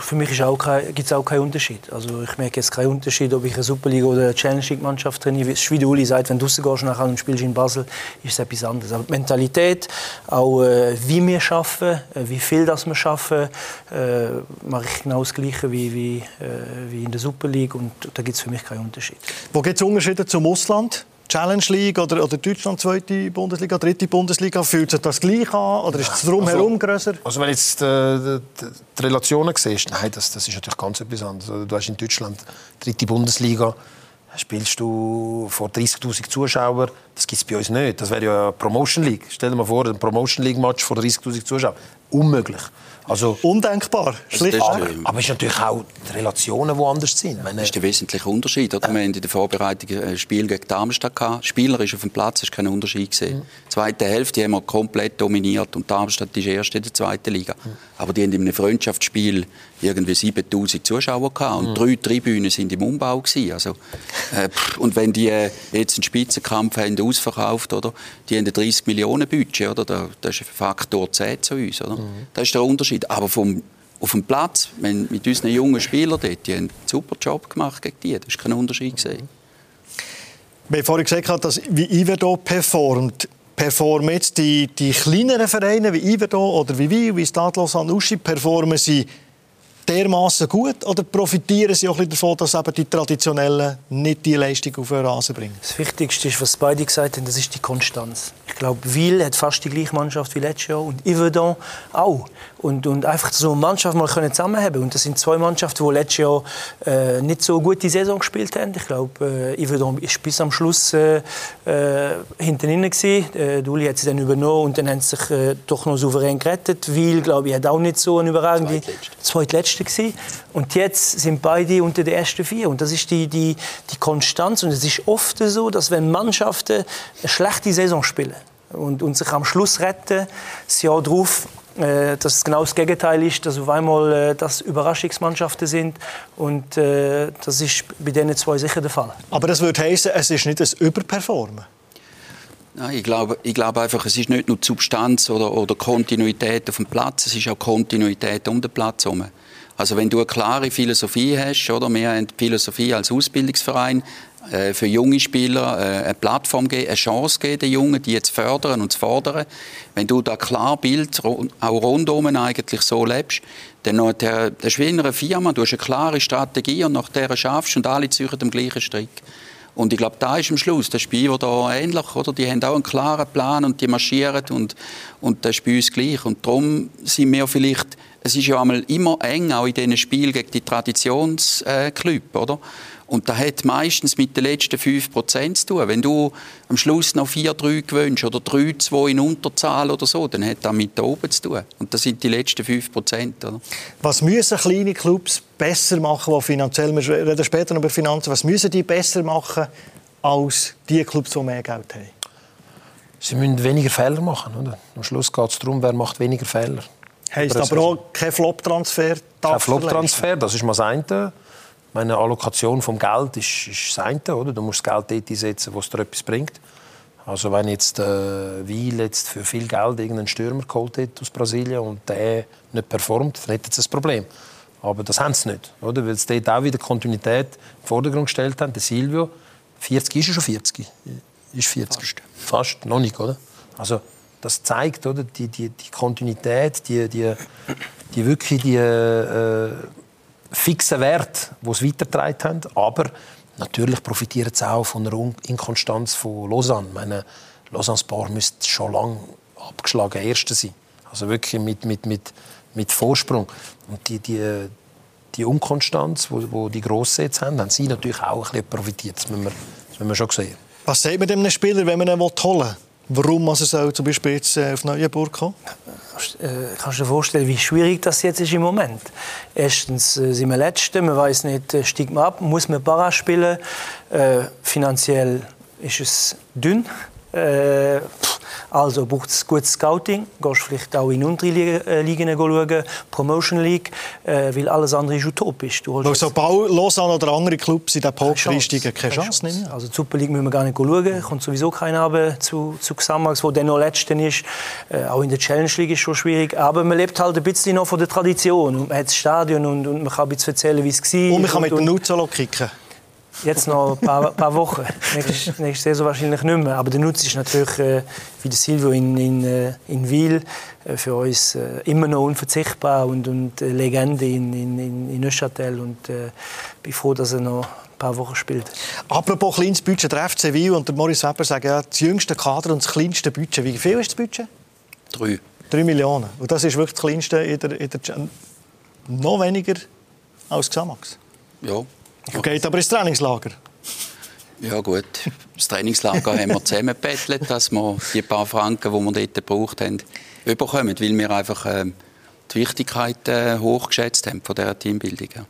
für mich gibt es auch keinen Unterschied. Also ich merke jetzt keinen Unterschied, ob ich eine Superliga oder eine Challenge League Mannschaft trainiere. Wie Uli sagt, wenn du rausgehst nach einem Spiel in Basel, ist es etwas anderes. Aber die Mentalität, auch äh, wie wir arbeiten, äh, wie viel das wir arbeiten, äh, mache ich genau das Gleiche wie, wie, äh, wie in der Super League und da gibt es für mich keinen Unterschied. Wo gibt es Unterschiede zum Ausland? Challenge League oder, oder Deutschland zweite Bundesliga, dritte Bundesliga, fühlt sich das gleich an oder ist es drumherum also, größer? Also wenn du jetzt äh, die, die, Relationen siehst, nein, das, das ist natürlich ganz etwas anderes. Also, du hast in Deutschland dritte Bundesliga, spielst du vor 30'000 Zuschauern, das gibt es bei uns nicht. Das wäre ja eine Promotion League. Stell dir mal vor, ein Promotion League Match vor 30'000 Zuschauern. Unmöglich. Also, Undenkbar. Schlicht. Aber, aber es ist natürlich auch die Relationen, die anders sind. Meine, das ist der wesentliche Unterschied. Oder? Ja. Wir haben in der Vorbereitung ein Spiel gegen Darmstadt gehabt. Spieler ist auf dem Platz, hast keinen Unterschied gesehen. Mhm. Die zweite Hälfte haben wir komplett dominiert und Darmstadt ist erst in der zweiten Liga. Mhm. Aber die haben in einem Freundschaftsspiel irgendwie 7000 Zuschauer gehabt und mhm. drei Tribünen sind im Umbau gewesen. Also, äh, und wenn die äh, jetzt einen Spitzenkampf haben ausverkauft, oder? Die haben ein 30 Millionen Budget, oder? Das ist ein Faktor 10 zu uns, oder? Mhm. Das ist der Unterschied. Aber vom auf dem Platz, wenn, mit unseren jungen Spielern dort, die haben einen super Job gemacht gegen die. Das ist kein Unterschied gesehen. Wir haben vorhin gesagt, dass wie Iverdo performt. Performen jetzt die, die kleineren Vereine wie Iverdo oder wie Wil, wie Stadlos an Uschi, performen sie dermaßen gut oder profitieren sie auch ein davon, dass eben die Traditionellen nicht die Leistung auf den Rasen bringen? Das Wichtigste ist, was beide gesagt haben, das ist die Konstanz. Ich glaube, Wil hat fast die gleiche Mannschaft wie letztes Jahr und Yverdon auch. Und, und einfach so eine Mannschaft mal können zusammenhaben. Und das sind zwei Mannschaften, die letztes Jahr äh, nicht so gut die Saison gespielt haben. Ich glaube, äh, Yverdon ist bis am Schluss äh, äh, hinten gewesen. Äh, Duli hat sie dann übernommen und dann haben sie sich äh, doch noch souverän gerettet. Wil, glaube ich, hat auch nicht so eine überragende zweitletzte gewesen. Und jetzt sind beide unter den ersten vier. Und das ist die, die, die Konstanz. Und es ist oft so, dass wenn Mannschaften eine schlechte Saison spielen und, und sich am Schluss retten, das Jahr darauf dass es genau das Gegenteil ist, dass auf einmal äh, das Überraschungsmannschaften sind und äh, das ist bei diesen zwei sicher der Fall. Aber das würde heißen, es ist nicht ein Überperformen? Nein, ich glaube, ich glaube einfach, es ist nicht nur die Substanz oder, oder Kontinuität auf dem Platz, es ist auch Kontinuität um den Platz herum. Also wenn du eine klare Philosophie hast, oder wir haben die Philosophie als Ausbildungsverein, äh, für junge Spieler äh, eine Plattform geben, eine Chance geben, den Jungen, die zu fördern und zu fordern. Wenn du da klar Bild auch rundum eigentlich so lebst, dann der, der ist wie in einer Firma, du hast eine klare Strategie und nach der schaffst und alle ziehen am gleichen Strick. Und ich glaube, da ist am Schluss der Spieler da ähnlich, oder? Die haben auch einen klaren Plan und die marschieren und, und das ist bei uns gleich. Und darum sind wir vielleicht, es ist ja einmal immer eng, auch in diesen Spielen gegen die Traditionsclubs, oder? Und das hat meistens mit den letzten 5% zu tun. Wenn du am Schluss noch 4-3 gewünscht oder 3-2 in Unterzahl oder so, dann hat das mit da oben zu tun. Und das sind die letzten 5%. Oder? Was müssen kleine Clubs besser machen, die finanziell, wir reden später noch über Finanzen, was müssen die besser machen als die Clubs, die mehr Geld haben? Sie müssen weniger Fehler machen. Oder? Am Schluss geht es darum, wer macht weniger Fehler. Heißt aber auch kein Flop-Transfer? Kein Flop-Transfer, das ist mal das eine. Meine Allokation vom Geld ist, ist das eine. Oder? Du musst das Geld dort einsetzen, wo es dir etwas bringt. Also wenn jetzt äh, Weil jetzt für viel Geld irgendeinen Stürmer geholt hat aus Brasilien und der nicht performt, dann hätten sie ein Problem. Aber das haben sie nicht, oder? Weil sie dort auch wieder Kontinuität im Vordergrund gestellt haben. Der Silvio, 40 ist er schon 40? Ist 40. Fast. Fast, noch nicht, oder? Also das zeigt, oder? Die, die, die Kontinuität, die, die, die wirklich die äh, fixen Werte, die sie weitergetragen haben. Aber natürlich profitieren sie auch von der Inkonstanz von Lausanne. Ich meine, Lausanne Sport müsste schon lange abgeschlagen Erster sein. Also wirklich mit, mit, mit, mit Vorsprung. Und die, die, die Unkonstanz, die wo die Grossen jetzt haben, haben sie natürlich auch ein bisschen profitiert. Das müssen wir, das müssen wir schon sehen. Was sagt man dem Spieler, wenn man ihn holen will? Warum also soll zum Beispiel jetzt äh, auf Neuenburg kommen? Äh, kannst du dir vorstellen, wie schwierig das jetzt ist im Moment? Erstens äh, sind wir Letzte, man weiß nicht, steigt man ab, muss man Para spielen. Äh, finanziell ist es dünn. Äh, also braucht es gutes Scouting. Gehst vielleicht auch in untere äh, Ligen schauen, Promotion League, äh, weil alles andere ist utopisch. Du Weil so Bau, Lausanne oder andere Clubs in der Pokaliste keine Chance nehmen. Also die Super League müssen wir gar nicht schauen. Kommt sowieso keiner haben zu, zu Xamax, wo der noch Letzten ist. Äh, auch in der Challenge League ist schon schwierig. Aber man lebt halt ein bisschen noch von der Tradition. Und man hat das Stadion und, und man kann ein bisschen erzählen, wie es war. Und man kann mit dem Nutzolo kicken. Jetzt noch ein paar, paar Wochen. Nächste, nächste Saison wahrscheinlich nicht mehr. Aber der Nutzen ist natürlich, äh, wie der Silvio in, in, äh, in Wiel, äh, für uns äh, immer noch unverzichtbar und, und äh, Legende in, in, in Neuchâtel. Und äh, bin froh, dass er noch ein paar Wochen spielt. Apropos kleines Budget, der FC Wiel und der Maurice Weber sagen, ja, das jüngste Kader und das kleinste Budget. Wie viel ist das Budget? Drei. Drei Millionen. Und das ist wirklich das kleinste in der, in der noch weniger als Xamax. Ja. Geht aber ins Trainingslager. Ja gut, das Trainingslager haben wir zusammengebettelt, dass wir die paar Franken, die wir dort gebraucht haben, überkommen, weil wir einfach äh, die Wichtigkeit äh, hochgeschätzt haben von dieser Teambildung. Ja.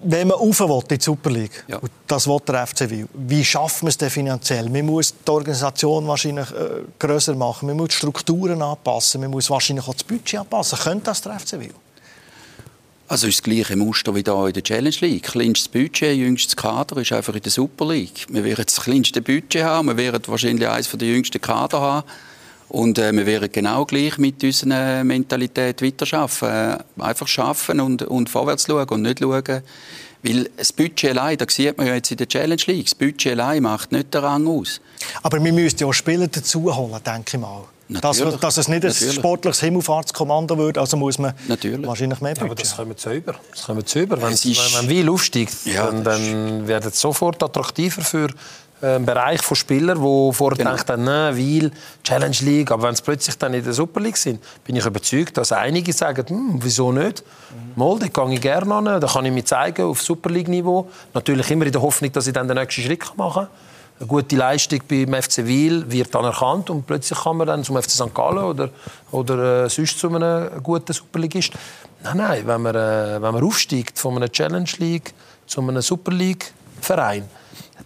Wenn man rauf will in die Super League, ja. und das will der FC Wil, wie schaffen wir es denn finanziell? Man muss die Organisation wahrscheinlich äh, grösser machen, man muss die Strukturen anpassen, man muss wahrscheinlich auch das Budget anpassen. Könnte das der FC Wil? Also ist das gleiche Muster wie hier in der Challenge League. Kleinstes Budget, jüngstes Kader ist einfach in der Super League. Wir werden das kleinste Budget haben, wir werden wahrscheinlich eines der jüngsten Kader haben. Und äh, wir werden genau gleich mit unserer Mentalität weiterarbeiten. Äh, einfach schaffen und, und vorwärts schauen und nicht schauen. Weil das Budget allein, das sieht man ja jetzt in der Challenge League, das Budget allein macht nicht den Rang aus. Aber wir müssten ja Spieler dazu holen, denke ich mal. Dass, dass, es nicht ein Natürlich. sportliches Himmelfahrtskommando wird, also muss man Natürlich. wahrscheinlich mehr ja, aber das kommen zu über. Das kommen zu über. Wenn, wenn, wenn Wiel aufsteigt, ja, dann, dann wird es sofort attraktiver für einen Bereich von Spielern, die vorher genau. gedacht haben, nein, Wiel, Challenge League, aber wenn sie plötzlich dann in der Super League sind, bin ich überzeugt, dass einige sagen, hm, wieso nicht? Mhm. Mal, da gehe ich gerne an, da kann ich mich zeigen auf Super League-Niveau. Natürlich immer in der Hoffnung, dass ich dann den nächsten Schritt machen kann eine gute Leistung beim FC Wiel wird anerkannt und plötzlich kann man dann zum FC St. Gallen oder, oder äh, sonst zu einem guten Superligist. Nein, nein, wenn man, äh, wenn man aufsteigt von einer Challenge League zu einem Super League Verein,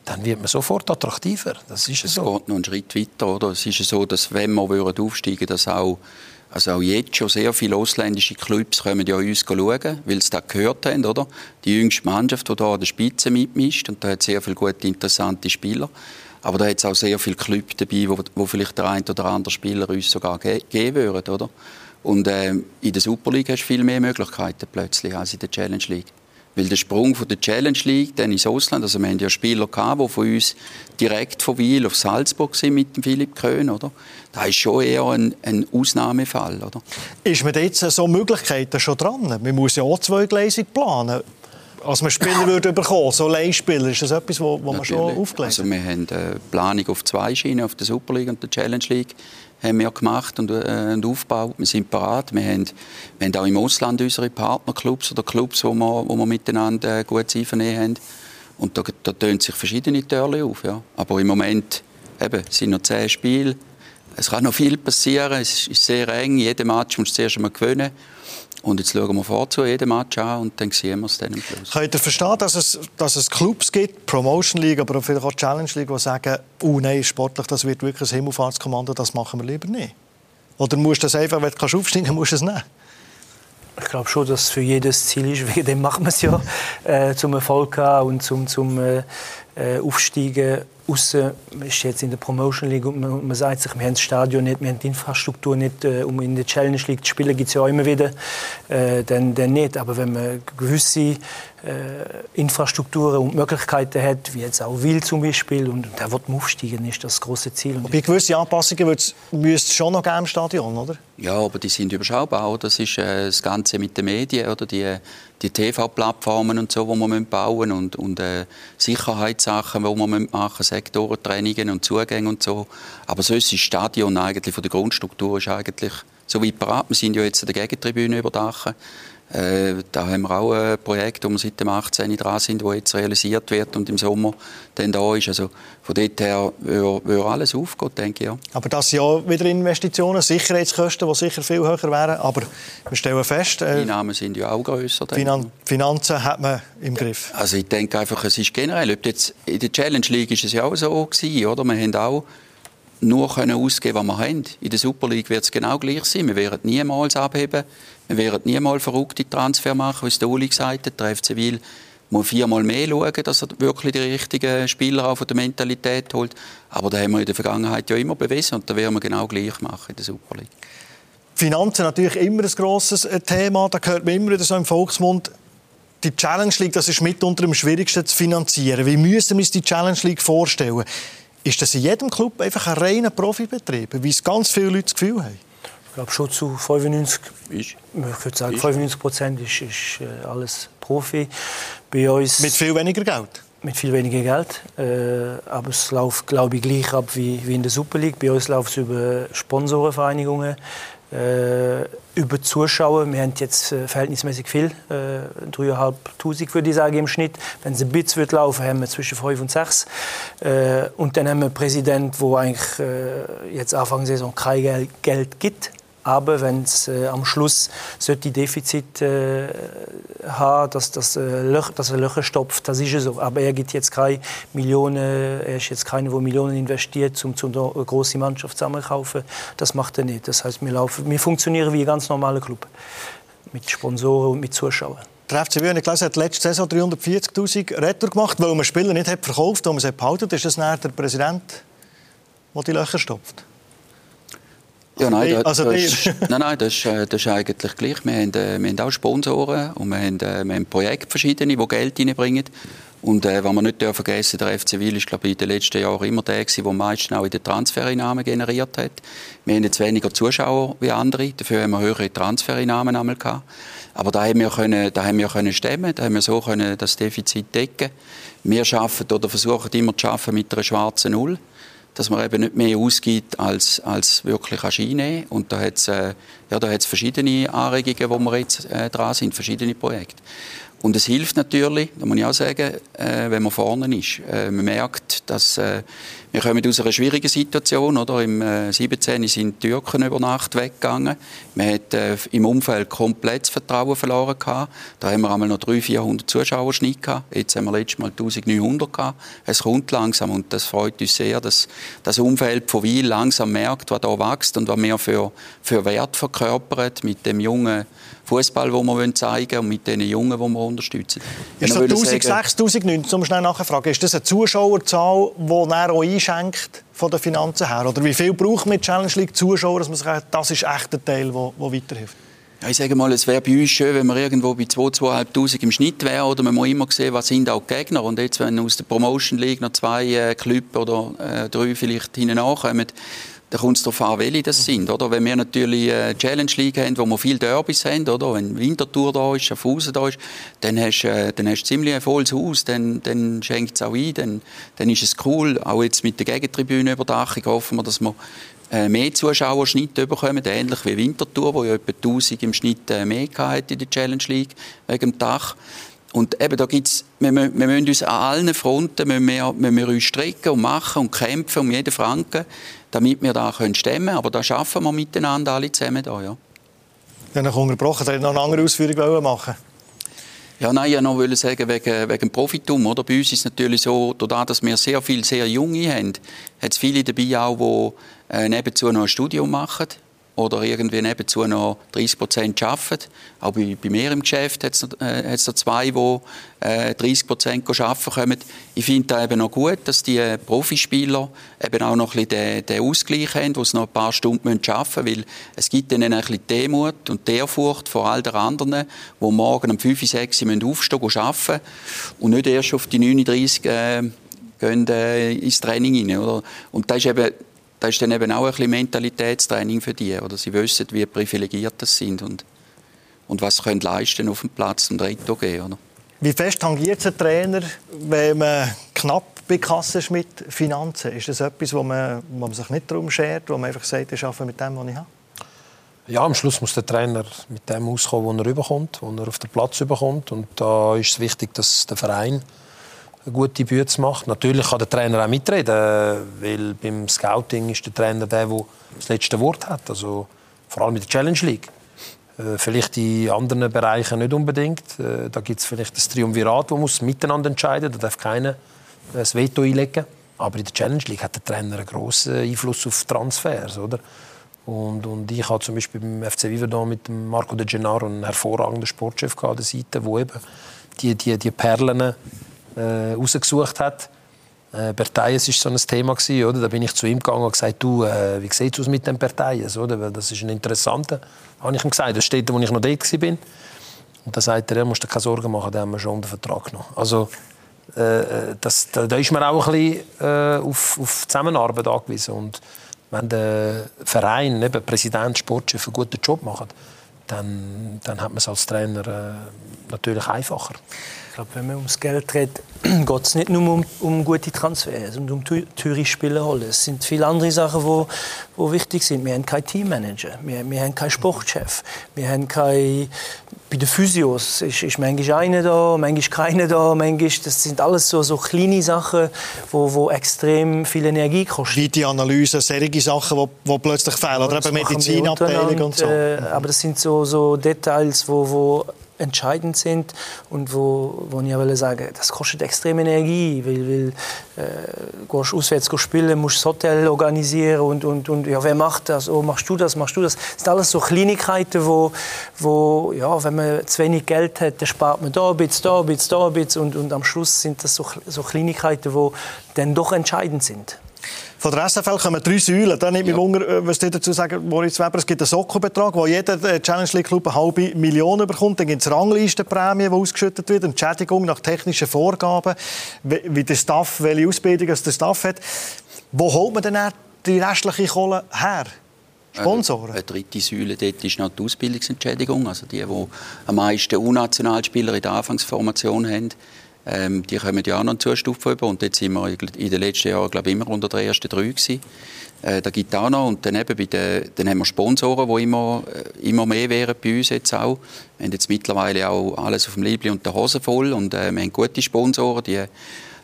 dann wird man sofort attraktiver. Das ist es so. geht noch einen Schritt weiter, oder? Es ist so, dass wenn wir aufsteigen würden, dass auch also auch jetzt schon sehr viele ausländische Clubs kommen ja uns schauen, weil sie das gehört haben, oder? Die jüngste Mannschaft, die hier an der Spitze mitmischt, und da hat sehr viele gute, interessante Spieler. Aber da hat es auch sehr viele Clubs dabei, wo, wo vielleicht der ein oder andere Spieler uns sogar ge geben würde, oder? Und äh, in der Super League hast du viel mehr Möglichkeiten plötzlich als in der Challenge League. Weil der Sprung von der Challenge League dann ins Ausland, also wir haben ja Spieler gehabt, die von uns direkt von Wiel auf Salzburg sind mit dem Philipp Köhn, oder? Das ist schon eher ein, ein Ausnahmefall, oder? Ist man jetzt so Möglichkeiten schon dran? Man muss ja auch zweigleisig planen. Als man Spieler [laughs] würde bekommen, so Leihspieler, ist das etwas, wo, wo man schon aufgelegt Also wir haben eine Planung auf zwei Schienen, auf der Super League und der Challenge League haben wir gemacht und, äh, und aufgebaut. Wir sind parat. Wir haben, wir haben auch im Ausland unsere Partnerclubs oder Clubs, wo wir, wo wir miteinander äh, gut einvernehmen haben. Und da, da tönen sich verschiedene Türen auf. Ja. Aber im Moment eben, sind noch zehn Spiele. Es kann noch viel passieren. Es ist sehr eng. Jeden Match musst du zuerst einmal gewinnen. Und jetzt schauen wir vorzu jeden Match an und dann sehen wir es dann am Schluss. Könnt ihr verstehen, dass es, dass es Clubs gibt, Promotion League, aber vielleicht auch Challenge League, die sagen, oh nein, sportlich, das wird wirklich ein Himmelfahrtskommando, das machen wir lieber nicht? Oder musst du das einfach, wenn du aufsteigen kannst, musst du es nehmen? Ich glaube schon, dass für jedes Ziel ist, [laughs] wegen dem machen wir es ja, äh, zum Erfolg haben und zum, zum äh, äh Aufsteigen. Aussen ist jetzt in der Promotion League und man, man, sagt sich, wir haben das Stadion nicht, wir haben die Infrastruktur nicht, äh, um in der Challenge League zu spielen, gibt es ja auch immer wieder, äh, dann, dann nicht. Aber wenn man gewisse äh, Infrastrukturen und Möglichkeiten hat, wie jetzt auch Wil zum Beispiel, und der wird aufsteigen, ist das große Ziel. Und bei gewissen Anpassungen müsste es schon noch geben im Stadion, oder? Ja, aber die sind überschaubar. Das ist äh, das Ganze mit den Medien oder die, die TV-Plattformen und so, die man bauen und, und äh, Sicherheitssachen, die man machen Sektorentrainingen und Zugänge und so. Aber sonst ist das Stadion eigentlich von der Grundstruktur ist eigentlich so weit parat. Wir sind ja jetzt an der Gegentribüne überdachen. Äh, da haben wir auch ein Projekt, wo wir seit dem 18. dran sind, das jetzt realisiert wird und im Sommer dann da ist. Also von dort her würde, alles aufgehen, denke ich. Ja. Aber das sind ja wieder Investitionen, Sicherheitskosten, die sicher viel höher wären. Aber wir stellen fest... Äh, die Namen sind ja auch grösser. Finan Finanzen hat man im Griff. Also ich denke einfach, es ist generell... Jetzt, in der Challenge League war es ja auch so gewesen, oder? Wir haben auch nur können ausgeben, was wir haben. In der Super League wird es genau gleich sein. Wir werden niemals abheben. Werden niemals verrückte Transfer machen, wie es der Uli gesagt hat. Der FC Wil muss viermal mehr schauen, dass er wirklich die richtigen Spieler von der Mentalität holt. Aber da haben wir in der Vergangenheit ja immer bewiesen und da werden wir genau gleich machen in der Super League. Finanzen natürlich immer ein grosses äh, Thema. Da hört man immer wieder so im Volksmund, die Challenge League, das ist mitunter am schwierigsten zu finanzieren. Wie müssen wir uns die Challenge League vorstellen? Ist das in jedem Club einfach ein reiner Profibetrieb, wie es ganz viele Leute das Gefühl haben? Ich glaube schon zu 95, ich, ich würde sagen, 95 Prozent ist, ist äh, alles Profi. Bei uns mit viel weniger Geld? Mit viel weniger Geld. Äh, aber es läuft, glaube ich, gleich ab wie, wie in der Super League. Bei uns läuft es über Sponsorenvereinigungen, äh, über Zuschauer. Wir haben jetzt äh, verhältnismäßig viel, äh, 3'500 würde ich sagen im Schnitt. Wenn es ein bisschen wird laufen, haben wir zwischen 5 und 6. Äh, und dann haben wir einen Präsidenten, der eigentlich jetzt Anfang der Saison kein Geld gibt aber wenn es äh, am Schluss solche Defizit äh, haben, dass, dass, äh, Löch, dass er Löcher stopft, das ist so. Aber er gibt jetzt keine Millionen, er ist jetzt keiner, der Millionen investiert, um, um eine große Mannschaft zusammenkaufen. Das macht er nicht. Das heißt, wir, laufen, wir funktionieren wie ein ganz normaler Club mit Sponsoren und mit Zuschauern. Der FC Wien, gelesen, hat letzte Saison 340'000 Retour gemacht, weil man Spieler nicht hat verkauft, weil man sie behalten. Ist das der Präsident, der die Löcher stopft? Ja, nein, das, also das, ist, nein, nein das, ist, äh, das ist eigentlich gleich. Wir haben, äh, wir haben auch Sponsoren und wir haben, äh, wir haben Projekte verschiedene, die Geld reinbringen. Und äh, was wir nicht vergessen der FC Wil ist glaube ich, in den letzten Jahren immer der gewesen, der am meisten auch in den Transfereinnahmen generiert hat. Wir haben jetzt weniger Zuschauer wie andere, dafür haben wir höhere Transfereinnahmen einmal gehabt. Aber da haben wir können, da haben wir können stemmen, da haben wir so können das Defizit decken. Wir schaffen oder versuchen immer zu schaffen mit einer schwarzen Null dass man eben nicht mehr ausgibt, als, als wirklich einnehmen Und da hat es äh, ja, verschiedene Anregungen, wo wir jetzt äh, dran sind, verschiedene Projekte. Und es hilft natürlich, da muss ich auch sagen, äh, wenn man vorne ist. Äh, man merkt, dass äh, wir kommen aus einer schwierigen Situation. Oder? Im äh, 17. sind die Türken über Nacht weggegangen. Man hat äh, im Umfeld komplett das Vertrauen verloren. Gehabt. Da haben wir einmal noch 300, 400 Zuschauer gehabt. Jetzt haben wir letztes Mal 1900 gehabt. Es kommt langsam und das freut uns sehr, dass das Umfeld von Wiel langsam merkt, was da wächst und was wir für, für Wert verkörpert mit dem jungen Fußball, den wir zeigen wollen und mit den Jungen, die wir unterstützen. Ist das 1000, 6000, zum schnell nachfragen, ist das eine Zuschauerzahl, die dann auch einschenkt von den Finanzen her? Oder wie viel braucht man Challenge League Zuschauer, dass man sagt, das ist echt ein Teil, der weiterhilft? Ja, ich sage mal, es wäre bei uns schön, wenn wir irgendwo bei 2'000, 2'500 im Schnitt wären. Oder man muss immer sehen, was sind auch die Gegner. Und jetzt, wenn aus der Promotion League noch zwei äh, Clubs oder äh, drei vielleicht hinten nachkommen, dann kommt es darauf an, welche das sind. Oder? Wenn wir natürlich eine Challenge League haben, wo wir viele Derbys haben, oder? wenn Winterthur da ist, Schaffhausen da ist, dann hast, äh, dann hast du ziemlich ein volles Haus, dann, dann schenkt es auch ein, dann, dann ist es cool. Auch jetzt mit der Gegentribüneüberdachung hoffen wir, dass wir äh, mehr Zuschauerschnitt bekommen, ähnlich wie Winterthur, wo ja etwa 1000 im Schnitt äh, mehr hatte in der Challenge League wegen dem Dach. Und eben, da gibt's, wir, wir müssen uns an allen Fronten müssen wir, müssen wir uns strecken und machen und kämpfen um jeden Franken, damit wir da können stemmen können. Aber da schaffen wir miteinander alle zusammen da, ja. Habe noch unterbrochen, da noch eine andere Ausführung machen ja, nein, ich wollte noch sagen, wegen, wegen Profitum. Oder? Bei uns ist es natürlich so, dadurch, dass wir sehr viele sehr Junge haben, hat es viele dabei auch, die äh, nebenzu noch ein Studium machen oder irgendwie nebenzu noch 30 Prozent arbeiten. Auch bei, bei mir im Geschäft hat es äh, noch zwei, die äh, 30 Prozent arbeiten kommen. Ich finde da eben noch gut, dass die Profispieler eben auch noch ein bisschen den, den Ausgleich haben, wo sie noch ein paar Stunden arbeiten müssen, weil es gibt ihnen ein bisschen Demut und Ehrfurcht vor all den anderen, die morgen um 5, 6 Uhr aufstehen und arbeiten und nicht erst auf die 39 äh, gehen, äh, ins Training rein. Oder? Und das ist eben das ist dann eben auch ein bisschen Mentalitätstraining für die. Oder sie wissen, wie privilegiert das sind und, und was sie können leisten auf dem Platz und Retto gehen. Oder? Wie fest tangiert es ein Trainer, wenn man knapp bei Kasse ist mit Finanzen? Ist das etwas, wo man, wo man sich nicht darum schert, wo man einfach sagt, ich arbeite mit dem, was ich habe? Ja, am Schluss muss der Trainer mit dem auskommen, was er überkommt, was er auf den Platz überkommt. Und da ist es wichtig, dass der Verein gute Bühne macht. Natürlich kann der Trainer auch mitreden, weil beim Scouting ist der Trainer der, der das letzte Wort hat. Also vor allem in der Challenge League. Äh, vielleicht in anderen Bereichen nicht unbedingt. Äh, da gibt es vielleicht das Triumvirat, das muss miteinander entscheiden. Da darf keiner das Veto einlegen. Aber in der Challenge League hat der Trainer einen grossen Einfluss auf Transfers, oder? Und, und ich habe zum Beispiel beim FC Viverdon mit Marco De Gennaro einen hervorragenden Sportchef an der Seite, wo eben die, die, die Perlen äh, rausgesucht hat. Äh, Bertaies war so ein Thema. Gewesen, oder? Da bin ich zu ihm gegangen und gesagt, du, äh, wie sieht es aus mit den Bertaies? Oder? Weil das ist ein interessanter. Habe ich ihm gesagt, das steht wo ich noch dort war. Und dann sagt er, er muss dir keine Sorgen machen, den haben wir schon unter Vertrag genommen. Also, äh, äh, das, da, da, ist man auch ein bisschen äh, auf, auf Zusammenarbeit angewiesen. Und wenn der Verein, eben Präsident, Sportchef einen guten Job macht, dann, dann hat man es als Trainer äh, natürlich einfacher. Ich glaube, wenn man ums Geld redet, [clears throat] geht es nicht nur um, um gute Transfers und um teure Spieler holen. Es sind viele andere Sachen, die wo, wo wichtig sind. Wir haben keinen Teammanager, wir, wir haben keinen Sportchef, wir haben kein, bei den Physios ist, ist manchmal einer da, manchmal keiner da, manchmal, das sind alles so, so kleine Sachen, wo, wo extrem viel Energie kosten. Wie die Analyse, solche Sachen, die, die plötzlich fehlen, oder eben Medizinabteilung und so. Äh, aber das sind so, so Details, wo, wo entscheidend sind und wo, wo ich will sagen, das kostet extrem Energie, weil, weil äh, gehst auswärts spielen, musst das Hotel organisieren und, und, und ja, wer macht das? Oh, machst du das? Machst du das? Das sind alles so Kleinigkeiten, wo, wo ja, wenn man zu wenig Geld hat, dann spart man da ein bisschen, da ein bisschen, da ein bisschen und, und am Schluss sind das so, so Kleinigkeiten, die dann doch entscheidend sind. Von der SFL kommen drei Säulen. Da nimmt mich ja. Wunder, äh, was Sie dazu sagen, Moritz Weber. Es gibt einen Sockelbetrag, wo jeder äh, Challenge League Club eine halbe Million bekommt. Dann gibt es Ranglistenprämie, die ausgeschüttet wird, Entschädigung nach technischen Vorgaben, wie der Staff, welche Ausbildung der Staff hat. Wo holt man denn die restliche Kohle her? Sponsoren? Eine, dritte Säule dort ist noch die Ausbildungsentschädigung. Also die, die am meisten U-Nationalspieler in der Anfangsformation haben, ähm, die kommen ja auch noch eine Zustufe über. Und jetzt sind wir in den letzten Jahren glaube ich, immer unter den ersten drei gewesen. Äh, da gibt es auch noch. Und dann, eben bei den, dann haben wir Sponsoren, die immer, äh, immer mehr wären bei uns jetzt auch. Wir haben jetzt mittlerweile auch alles auf dem Liebling und der Hose voll. Und äh, wir haben gute Sponsoren, die,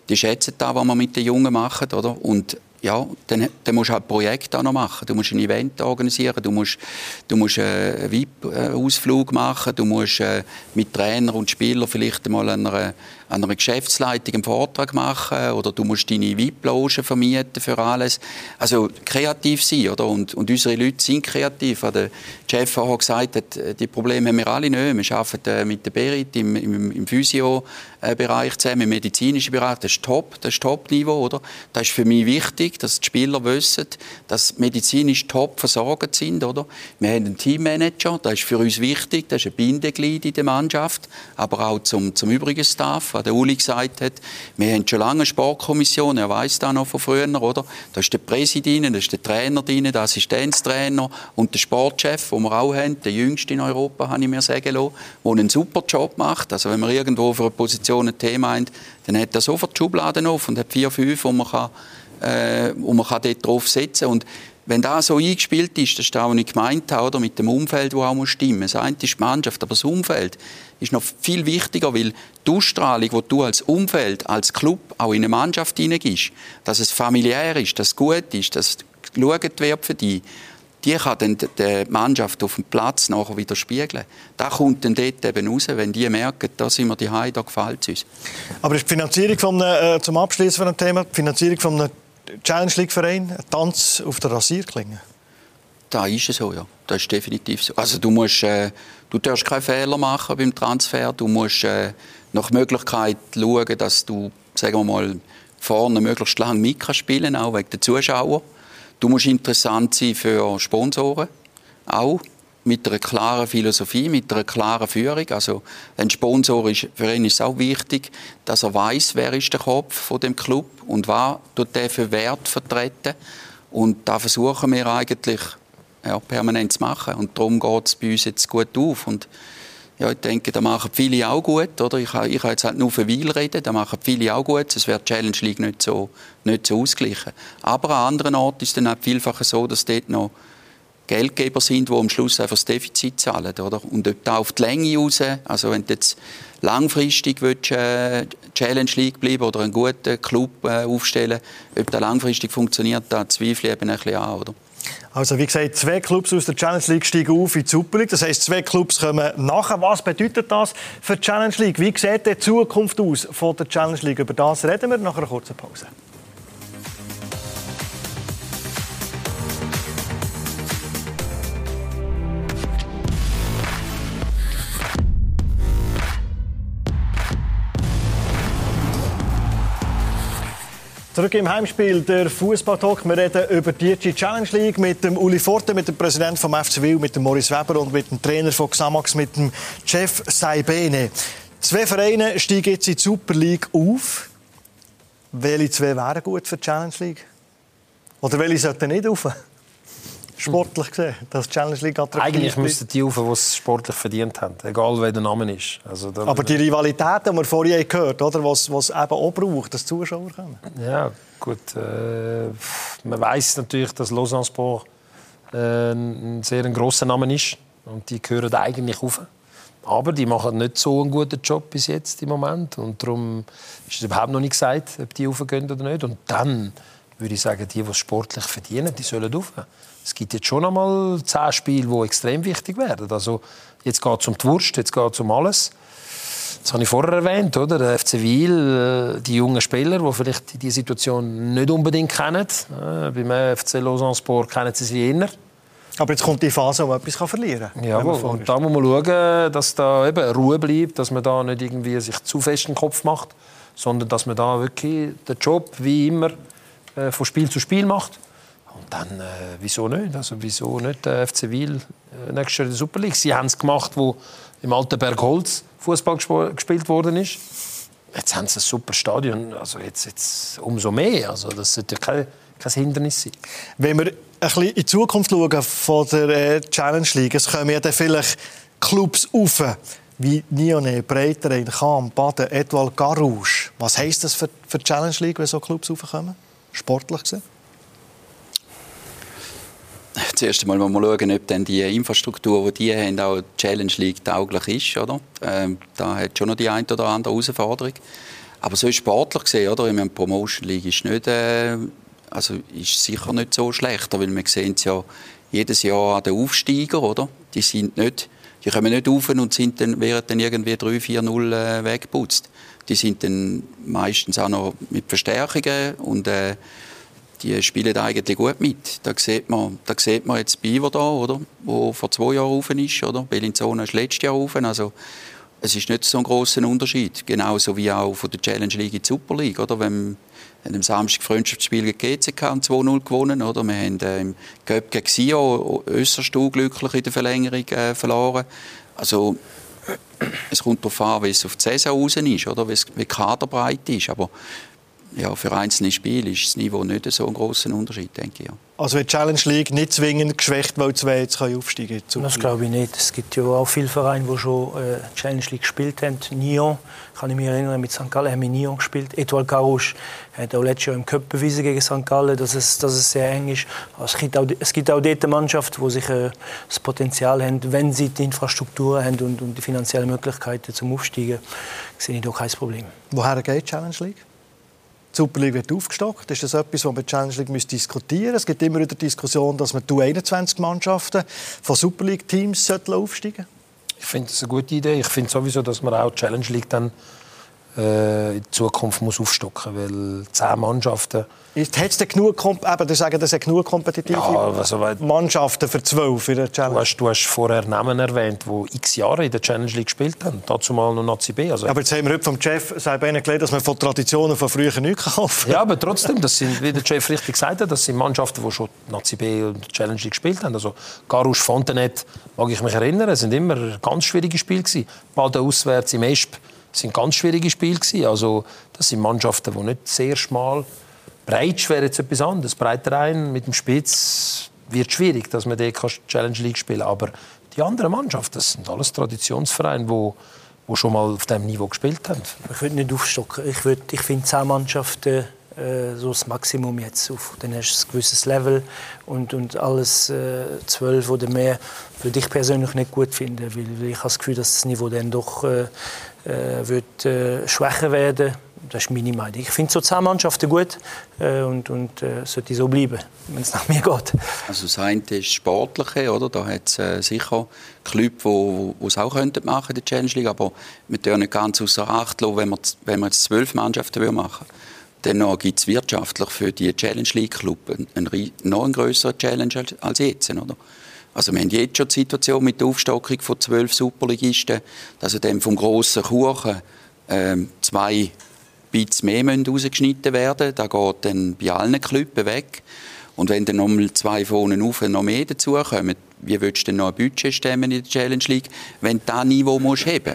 die schätzen das, was wir mit den Jungen machen. Oder? Und ja, dann, dann musst du halt Projekte auch noch machen. Du musst ein Event organisieren, du musst, du musst einen VIP-Ausflug machen, du musst äh, mit Trainer und Spielern vielleicht mal einer, an einer Geschäftsleitung einen Vortrag machen oder du musst deine VIP-Logen vermieten für alles. Also kreativ sein, oder? Und, und unsere Leute sind kreativ. Der Chef hat gesagt, hat, die Probleme haben wir alle nicht. Wir arbeiten äh, mit der Berit im, im, im Physio-Bereich zusammen, im medizinischen Bereich. Das ist top, das ist Top-Niveau, oder? Das ist für mich wichtig, dass die Spieler wissen, dass medizinisch top versorgt sind, oder? Wir haben einen Teammanager, das ist für uns wichtig, das ist ein Bindeglied in der Mannschaft, aber auch zum, zum übrigen Staff was der Uli gesagt hat. Wir haben schon lange eine Sportkommission, er weiß das noch von früher, oder? Da ist der Präsident, da ist der Trainer drin, der Assistenztrainer und der Sportchef, den wir auch haben, der jüngste in Europa, habe ich mir sagen lassen, der einen super Job macht. Also wenn man irgendwo für eine Position ein Thema hat, dann hat er sofort die Schubladen auf und hat vier, fünf, wo man kann, äh, wo man kann dort drauf setzen kann wenn das so eingespielt ist, das ist auch nicht gemeint oder, mit dem Umfeld, das auch stimmen muss. Das eine ist die Mannschaft, aber das Umfeld ist noch viel wichtiger, weil die Ausstrahlung, die du als Umfeld, als Club auch in eine Mannschaft hineingibst, dass es familiär ist, dass es gut ist, dass geschaut wird für dich, die kann dann die Mannschaft auf dem Platz nachher wieder spiegeln. Das kommt dann dort eben raus, wenn die merken, da sind wir die Heim, da gefällt es uns. Aber ist die Finanzierung von äh, zum Abschließen von dem Thema, die Finanzierung von einem Challenge League Verein ein Tanz auf der Rasierklinge? Da ist es so, ja. Das ist definitiv so. Also du musst, äh, du darfst keine Fehler machen beim Transfer. Du musst äh, nach Möglichkeit schauen, dass du, sagen wir mal, vorne möglichst lange mit spielen auch wegen der Zuschauer. Du musst interessant sein für Sponsoren, auch mit einer klaren Philosophie, mit einer klaren Führung. Also ein Sponsor ist, für ihn ist auch wichtig, dass er weiß, wer ist der Kopf von dem Club und was tut der für Wert vertreten. Und da versuchen wir eigentlich ja, permanent zu machen. Und darum geht es bei uns jetzt gut auf. Und ja, ich denke, da machen viele auch gut. Oder? Ich, ich kann jetzt halt nur für Weil reden, da machen viele auch gut. Es wird die Challenge League nicht so, nicht so ausgleichen. Aber an anderen Orten ist es dann auch vielfach so, dass dort noch Geldgeber sind, die am Schluss einfach das Defizit zahlen. Oder? Und ob da auf die Länge raus, also wenn du jetzt langfristig willst, äh, Challenge League bleiben oder einen guten Club äh, aufstellen, ob das langfristig funktioniert, da zweifle ich eben ein bisschen an. Oder? Also wie gesagt, zwei Clubs aus der Challenge League steigen auf in die Super League. Das heisst, zwei Clubs kommen nachher. Was bedeutet das für die Challenge League? Wie sieht die Zukunft aus von der Challenge League? Über das reden wir nach einer kurzen Pause. Zurück im Heimspiel, der Fußballtalk. Wir reden über die DG Challenge League mit dem Uli Forte, mit dem Präsidenten vom FC Wil, mit dem Maurice Weber und mit dem Trainer von Xamax, mit dem Chef Saibene. Zwei Vereine steigen jetzt in die Super League auf. Welche zwei wären gut für die Challenge League? Oder welche sollten nicht auf? Sportlich gesehen, dass Challenge League attraktiv Eigentlich müssten die auf, die es sportlich verdient haben, egal wer der Name ist. Also, Aber die Rivalität, die wir vorhin gehört haben, was, was eben auch braucht, dass Zuschauer kommen. Ja, gut. Äh, man weiß natürlich, dass Lausanne Sport äh, ein sehr grosser Name ist und die gehören eigentlich auf. Aber die machen nicht so einen guten Job bis jetzt im Moment und darum ist es überhaupt noch nicht gesagt, ob die aufgehen oder nicht. Und dann würde ich sagen, die, die es sportlich verdienen, die sollen aufhören es gibt jetzt schon einmal zehn Spiele, die extrem wichtig werden. Also jetzt geht es um die Wurst, jetzt geht es um alles. Das habe ich vorher erwähnt, oder? Der FC Wiel, äh, die jungen Spieler, die vielleicht die Situation nicht unbedingt kennen. Äh, beim FC Lausanne Sport kennen sie sie eher. Aber jetzt kommt die Phase, wo man etwas verlieren kann. Ja, und da muss man schauen, dass da eben Ruhe bleibt, dass man da nicht irgendwie sich zu fest den Kopf macht, sondern dass man da wirklich den Job wie immer äh, von Spiel zu Spiel macht dann äh, wieso nicht? Also wieso nicht der FC Wiel äh, nächstes Jahr in der Super League? Sie haben es gemacht, wo im alten Bergholz Fußball gespielt worden ist. Jetzt haben sie ein super Stadion, also jetzt, jetzt umso mehr. Also das sollte ja kein, kein Hindernis sein. Wenn wir ein bisschen in die Zukunft schauen von der äh, Challenge League, es kommen ja dann vielleicht Clubs auf, wie Nione, Breiterein, Cham, Baden, Edouard Garouche. Was heisst das für, für die Challenge League, wenn so Clubs aufkommen? Sportlich gesehen? [laughs] zuerst einmal man schauen, ob dann die Infrastruktur, die die haben, auch Challenge League tauglich ist. Oder? Ähm, da hat schon noch die eine oder andere Herausforderung. Aber so ist sportlich gesehen, oder? Ich Promotion League ist nicht, äh, also ist sicher nicht so schlecht, weil wir sehen es ja jedes Jahr an den Aufsteiger, oder? Die sind nicht, die kommen nicht auf und sind dann, werden dann irgendwie 3-4-0 äh, weggeputzt. Die sind dann meistens auch noch mit Verstärkungen und äh, die spielen eigentlich gut mit. Da sieht man, da sieht man jetzt Biver da, oder? Wo vor zwei Jahren rauf ist, oder? Bellinzona ist letztes Jahr rauf. Also, es ist nicht so ein großer Unterschied. Genauso wie auch von der Challenge League in die Super League, oder? Wenn, wir am Samstag Freundschaftsspiel gegen GCK 2-0 gewonnen, oder? Wir haben äh, im Cup gegen Sio äußerst unglücklich in der Verlängerung äh, verloren. Also, es kommt darauf an, wie es auf die Saison raus ist, oder? Wie die Kaderbreit ist. Aber ja, für einzelne Spiele ist das Niveau nicht so ein großer Unterschied, denke ich. Ja. Also wird die Challenge League nicht zwingend geschwächt, weil zwei jetzt aufsteigen können? Das glaube ich nicht. Es gibt ja auch viele Vereine, die schon äh, Challenge League gespielt haben. Nyon, kann ich mich erinnern, mit St. Gallen haben wir Nyon gespielt. Edouard Carouche hat auch letztes Jahr im Cup bewiesen gegen St. Gallen, dass es, dass es sehr eng ist. Aber es gibt auch, es gibt auch dort Mannschaften, die sich äh, das Potenzial haben, wenn sie die Infrastruktur haben und, und die finanziellen Möglichkeiten zum Aufsteigen, sehe ich da kein Problem. Woher geht die Challenge League? Die Super League wird aufgestockt. Ist das etwas, was man Challenge League diskutieren müsste? Es gibt immer wieder Diskussionen, dass man die 21 Mannschaften von Super League Teams aufsteigen Ich finde das eine gute Idee. Ich finde sowieso, dass man auch die Challenge League dann in Zukunft muss aufstocken. Weil zehn Mannschaften. Hat es genug, eben, sagen, das genug kompetitive ja, also, Mannschaften für zwölf in der Challenge? Du hast, du hast vorher Namen erwähnt, die x Jahre in der Challenge League gespielt haben. Dazu mal noch Nazi B. Also, aber jetzt haben wir heute vom Chef gelernt, dass man von Traditionen von früher nichts kaufen. Ja, aber trotzdem, das sind, wie der Chef richtig gesagt hat, das sind Mannschaften, die schon Nazi B und Challenge League gespielt haben. Also Garouche, Fontenet, mag ich mich erinnern, sind immer ganz schwierige Spiele gewesen. Baden auswärts im Esp das sind ganz schwierige Spiele gewesen. Also das sind Mannschaften, die nicht sehr schmal breit wäre jetzt etwas anderes. Breiter ein mit dem Spitz wird schwierig, dass man die Challenge League spielen Aber die anderen Mannschaften, das sind alles Traditionsvereine, die die schon mal auf diesem Niveau gespielt haben. Ich würde nicht aufstocken. Ich, ich finde zehn Mannschaften äh, so das Maximum jetzt. Auf, dann hast du ein gewisses Level und, und alles äh, zwölf oder mehr würde ich persönlich nicht gut finden, weil, weil ich habe das Gefühl, dass das Niveau dann doch äh, äh, wird äh, schwächer werden. Das ist meine Meinung. Ich finde so zehn Mannschaften gut äh, und, und äh, sollte so bleiben, wenn es nach mir geht. Also das eine ist Sportliche, oder? Da hat es äh, sicher Clubs, die es auch könnten machen in Challenge League, aber wir dürfen nicht ganz außer Acht lassen, wenn wir, wenn wir jetzt zwölf Mannschaften machen würden. Dann gibt es wirtschaftlich für die Challenge League Club einen, einen, noch einen größeren Challenge als jetzt, oder? Also wir haben jetzt schon die Situation mit der Aufstockung von zwölf Superligisten, dass also dann vom grossen Kuchen ähm, zwei Bits mehr rausgeschnitten werden Das geht dann bei allen Klüppen weg. Und wenn dann nochmal zwei vorne auf noch mehr dazukommen, wie würdest du denn noch ein Budget stemmen in der Challenge League, wenn du dieses Niveau musst heben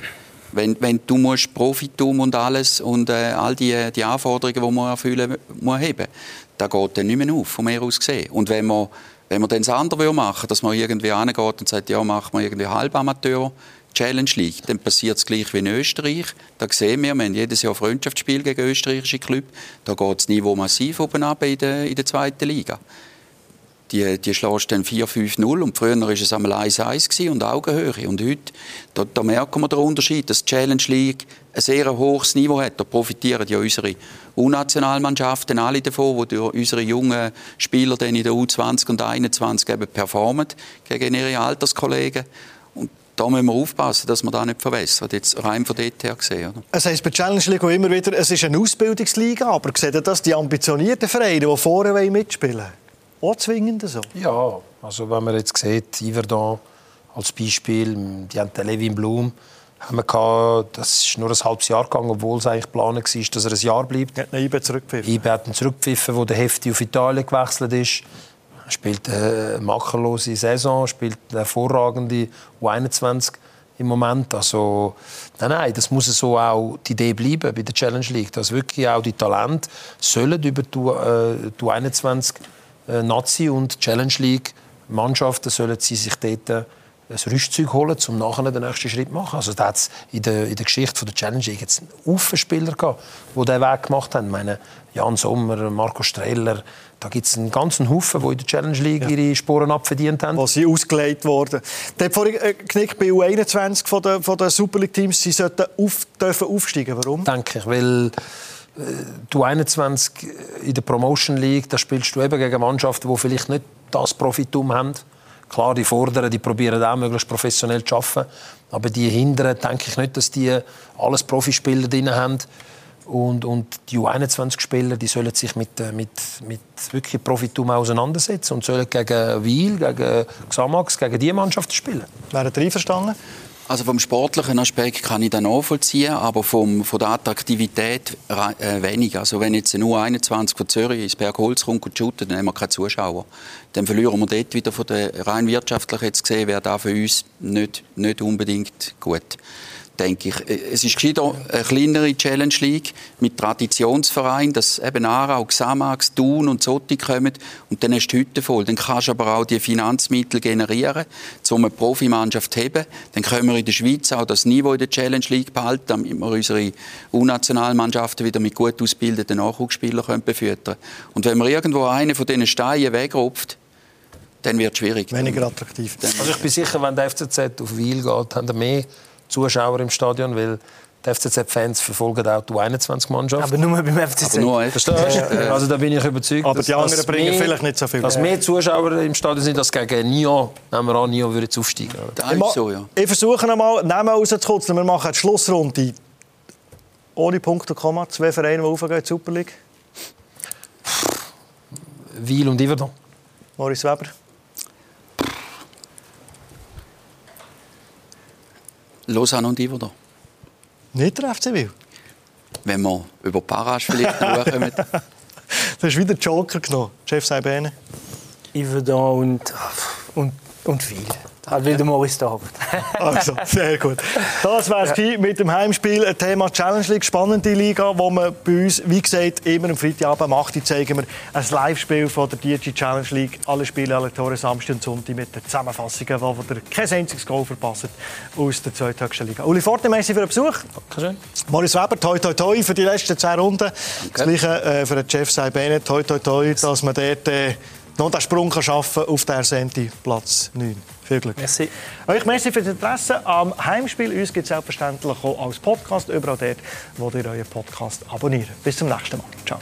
wenn, wenn du musst Profitum und alles und äh, all die, die Anforderungen, die man erfüllen muss, heben, das geht dann nicht mehr auf, von mir aus gesehen. Und wenn man wenn man dann das andere machen dass man irgendwie angeht und sagt, ja, machen wir irgendwie Halbamateur, Challenge League, dann passiert es gleich wie in Österreich. Da sehen wir, wir haben jedes Jahr Freundschaftsspiel gegen österreichische Clubs. Da geht das Niveau massiv oben in der, in der zweiten Liga die, die schlägst dann 4-5-0 und früher war es einmal 1-1 und Augenhöhe. Und heute, da, da merken wir den Unterschied, dass die Challenge League ein sehr hohes Niveau hat. Da profitieren ja unsere U-Nationalmannschaften alle davon, wo durch unsere jungen Spieler dann in der U20 und 21 eben performen gegen ihre Alterskollegen. Da müssen wir aufpassen, dass wir da nicht verwässern. Jetzt rein von dort her gesehen. Oder? Es heisst bei Challenge League immer wieder, es ist eine Ausbildungsliga, aber sehen das die ambitionierten Vereine, die vorne mitspielen wollen? Auch zwingend so? Ja, also wenn man jetzt sieht, Iverdon als Beispiel, die haben den Levin Blum, haben wir gehabt, das ist nur ein halbes Jahr gegangen, obwohl es eigentlich geplant war, dass er ein Jahr bleibt. Er hat IBE zurückgepfiffen. IBE hat ihn zurückgepfiffen, wo der Hefti auf Italien gewechselt ist. Er spielt eine makellose Saison, spielt eine hervorragende U21 im Moment. Also, nein, nein, das muss so auch die Idee bleiben bei der Challenge League, dass wirklich auch die Talente sollen über die, äh, die U21 äh, Nazi und Challenge League Mannschaften sollen sie sich dort äh, ein Rüstzeug holen, um nachher den nächsten Schritt zu machen. Also da hat in der, in der Geschichte der Challenge League jetzt einen Spieler gehabt, die diesen Weg gemacht haben. Ich meine, Jan Sommer, Marco Streller, da gibt es einen ganzen Haufen, die in der Challenge League ihre Sporen abverdient haben. Wo sie ausgelegt wurden. Der hat vorhin äh, Knick bei U21 von der, von der Super League Teams, sie sollten auf, dürfen aufsteigen. Warum? Denke ich, weil du 21 in der Promotion League, da spielst du eben gegen Mannschaften, die vielleicht nicht das Profitum haben. Klar, die Vorderen, die probieren auch möglichst professionell zu arbeiten. Aber die Hinteren, denke ich nicht, dass die alles Profispieler drin haben. Und, und die U21-Spieler, die sollen sich mit, äh, mit, mit wirklich Profitum auseinandersetzen und sollen gegen Wiel, gegen Xamax, gegen diese Mannschaften spielen. Wären Sie einverstanden? Also vom sportlichen Aspekt kann ich das nachvollziehen, aber vom, von der Attraktivität äh, wenig. Also wenn jetzt nur 21 von Zürich ins Bergholz kommt und shootet, dann haben wir keine Zuschauer. Dann verlieren wir dort wieder von der rein wirtschaftlich jetzt gesehen, wäre da für uns nicht, nicht unbedingt gut denke ich. Es ist gescheiter eine kleinere Challenge League mit Traditionsvereinen, dass eben Aarau, Xamax, Thun und Sotti kommen und dann hast du die Hütte voll. Dann kannst du aber auch die Finanzmittel generieren, um eine Profimannschaft zu haben. Dann können wir in der Schweiz auch das Niveau in der Challenge League behalten, damit wir unsere U-Nationalmannschaften wieder mit gut ausgebildeten Nachwuchsspielern befüttern können. Und wenn man irgendwo einen von diesen Steinen wegrupft, dann wird es schwierig. Weniger attraktiv. Also ich bin sicher, wenn der FCZ auf Wiel geht, haben wir mehr Zuschauer im Stadion, weil die FCZ-Fans verfolgen auch die U21-Mannschaft. Aber nur beim FCZ. Aber nur Verstehst du? Also da bin ich überzeugt, Aber dass, die anderen bringen mehr, vielleicht nicht so viel. Dass mehr Zuschauer im Stadion sind, als gegen Nio. Nehmen wir an, Nio würde jetzt aufsteigen. Das ist so, ja. ich versuche noch mal Namen rauszukutzen. Wir machen die Schlussrunde. Ohne Punkt und Komma. Zwei Vereine, die aufgehen in die Super League. Wiel und Iverdon. Maurice Weber. Lausanne und Iverdon. Nicht der FC Wil. Wenn wir über Parasch vielleicht noch kommen. [laughs] Du hast wieder Joker genommen. Chef Saibene. Yverdon und, und, und viel. Halt wieder Maurice David. [laughs] Also, sehr gut. Das war es ja. mit dem Heimspiel. Ein Thema Challenge League, spannende Liga, wo man bei uns, wie gesagt, immer am Freitagabend macht. Die zeigen wir ein Live-Spiel von der DG Challenge League. Alle Spiele, alle Tore, Samstag und Sonntag mit den Zusammenfassungen, wo ihr kein einziges Goal verpasst aus der zweithöchsten Liga. Uli Forte, merci für den Besuch. Dankeschön. Maurice Weber, toi toi toi für die letzten zehn Runden. Das Gleiche äh, für den Chef Saibene, toi toi toi, dass man dort äh, noch den Sprung kann schaffen auf der Senti Platz 9. Viel Glück. Merci. Euch merci für das Interesse am Heimspiel. Uns gibt es selbstverständlich auch als Podcast überall dort, wo ihr euren Podcast abonniert. Bis zum nächsten Mal. Ciao.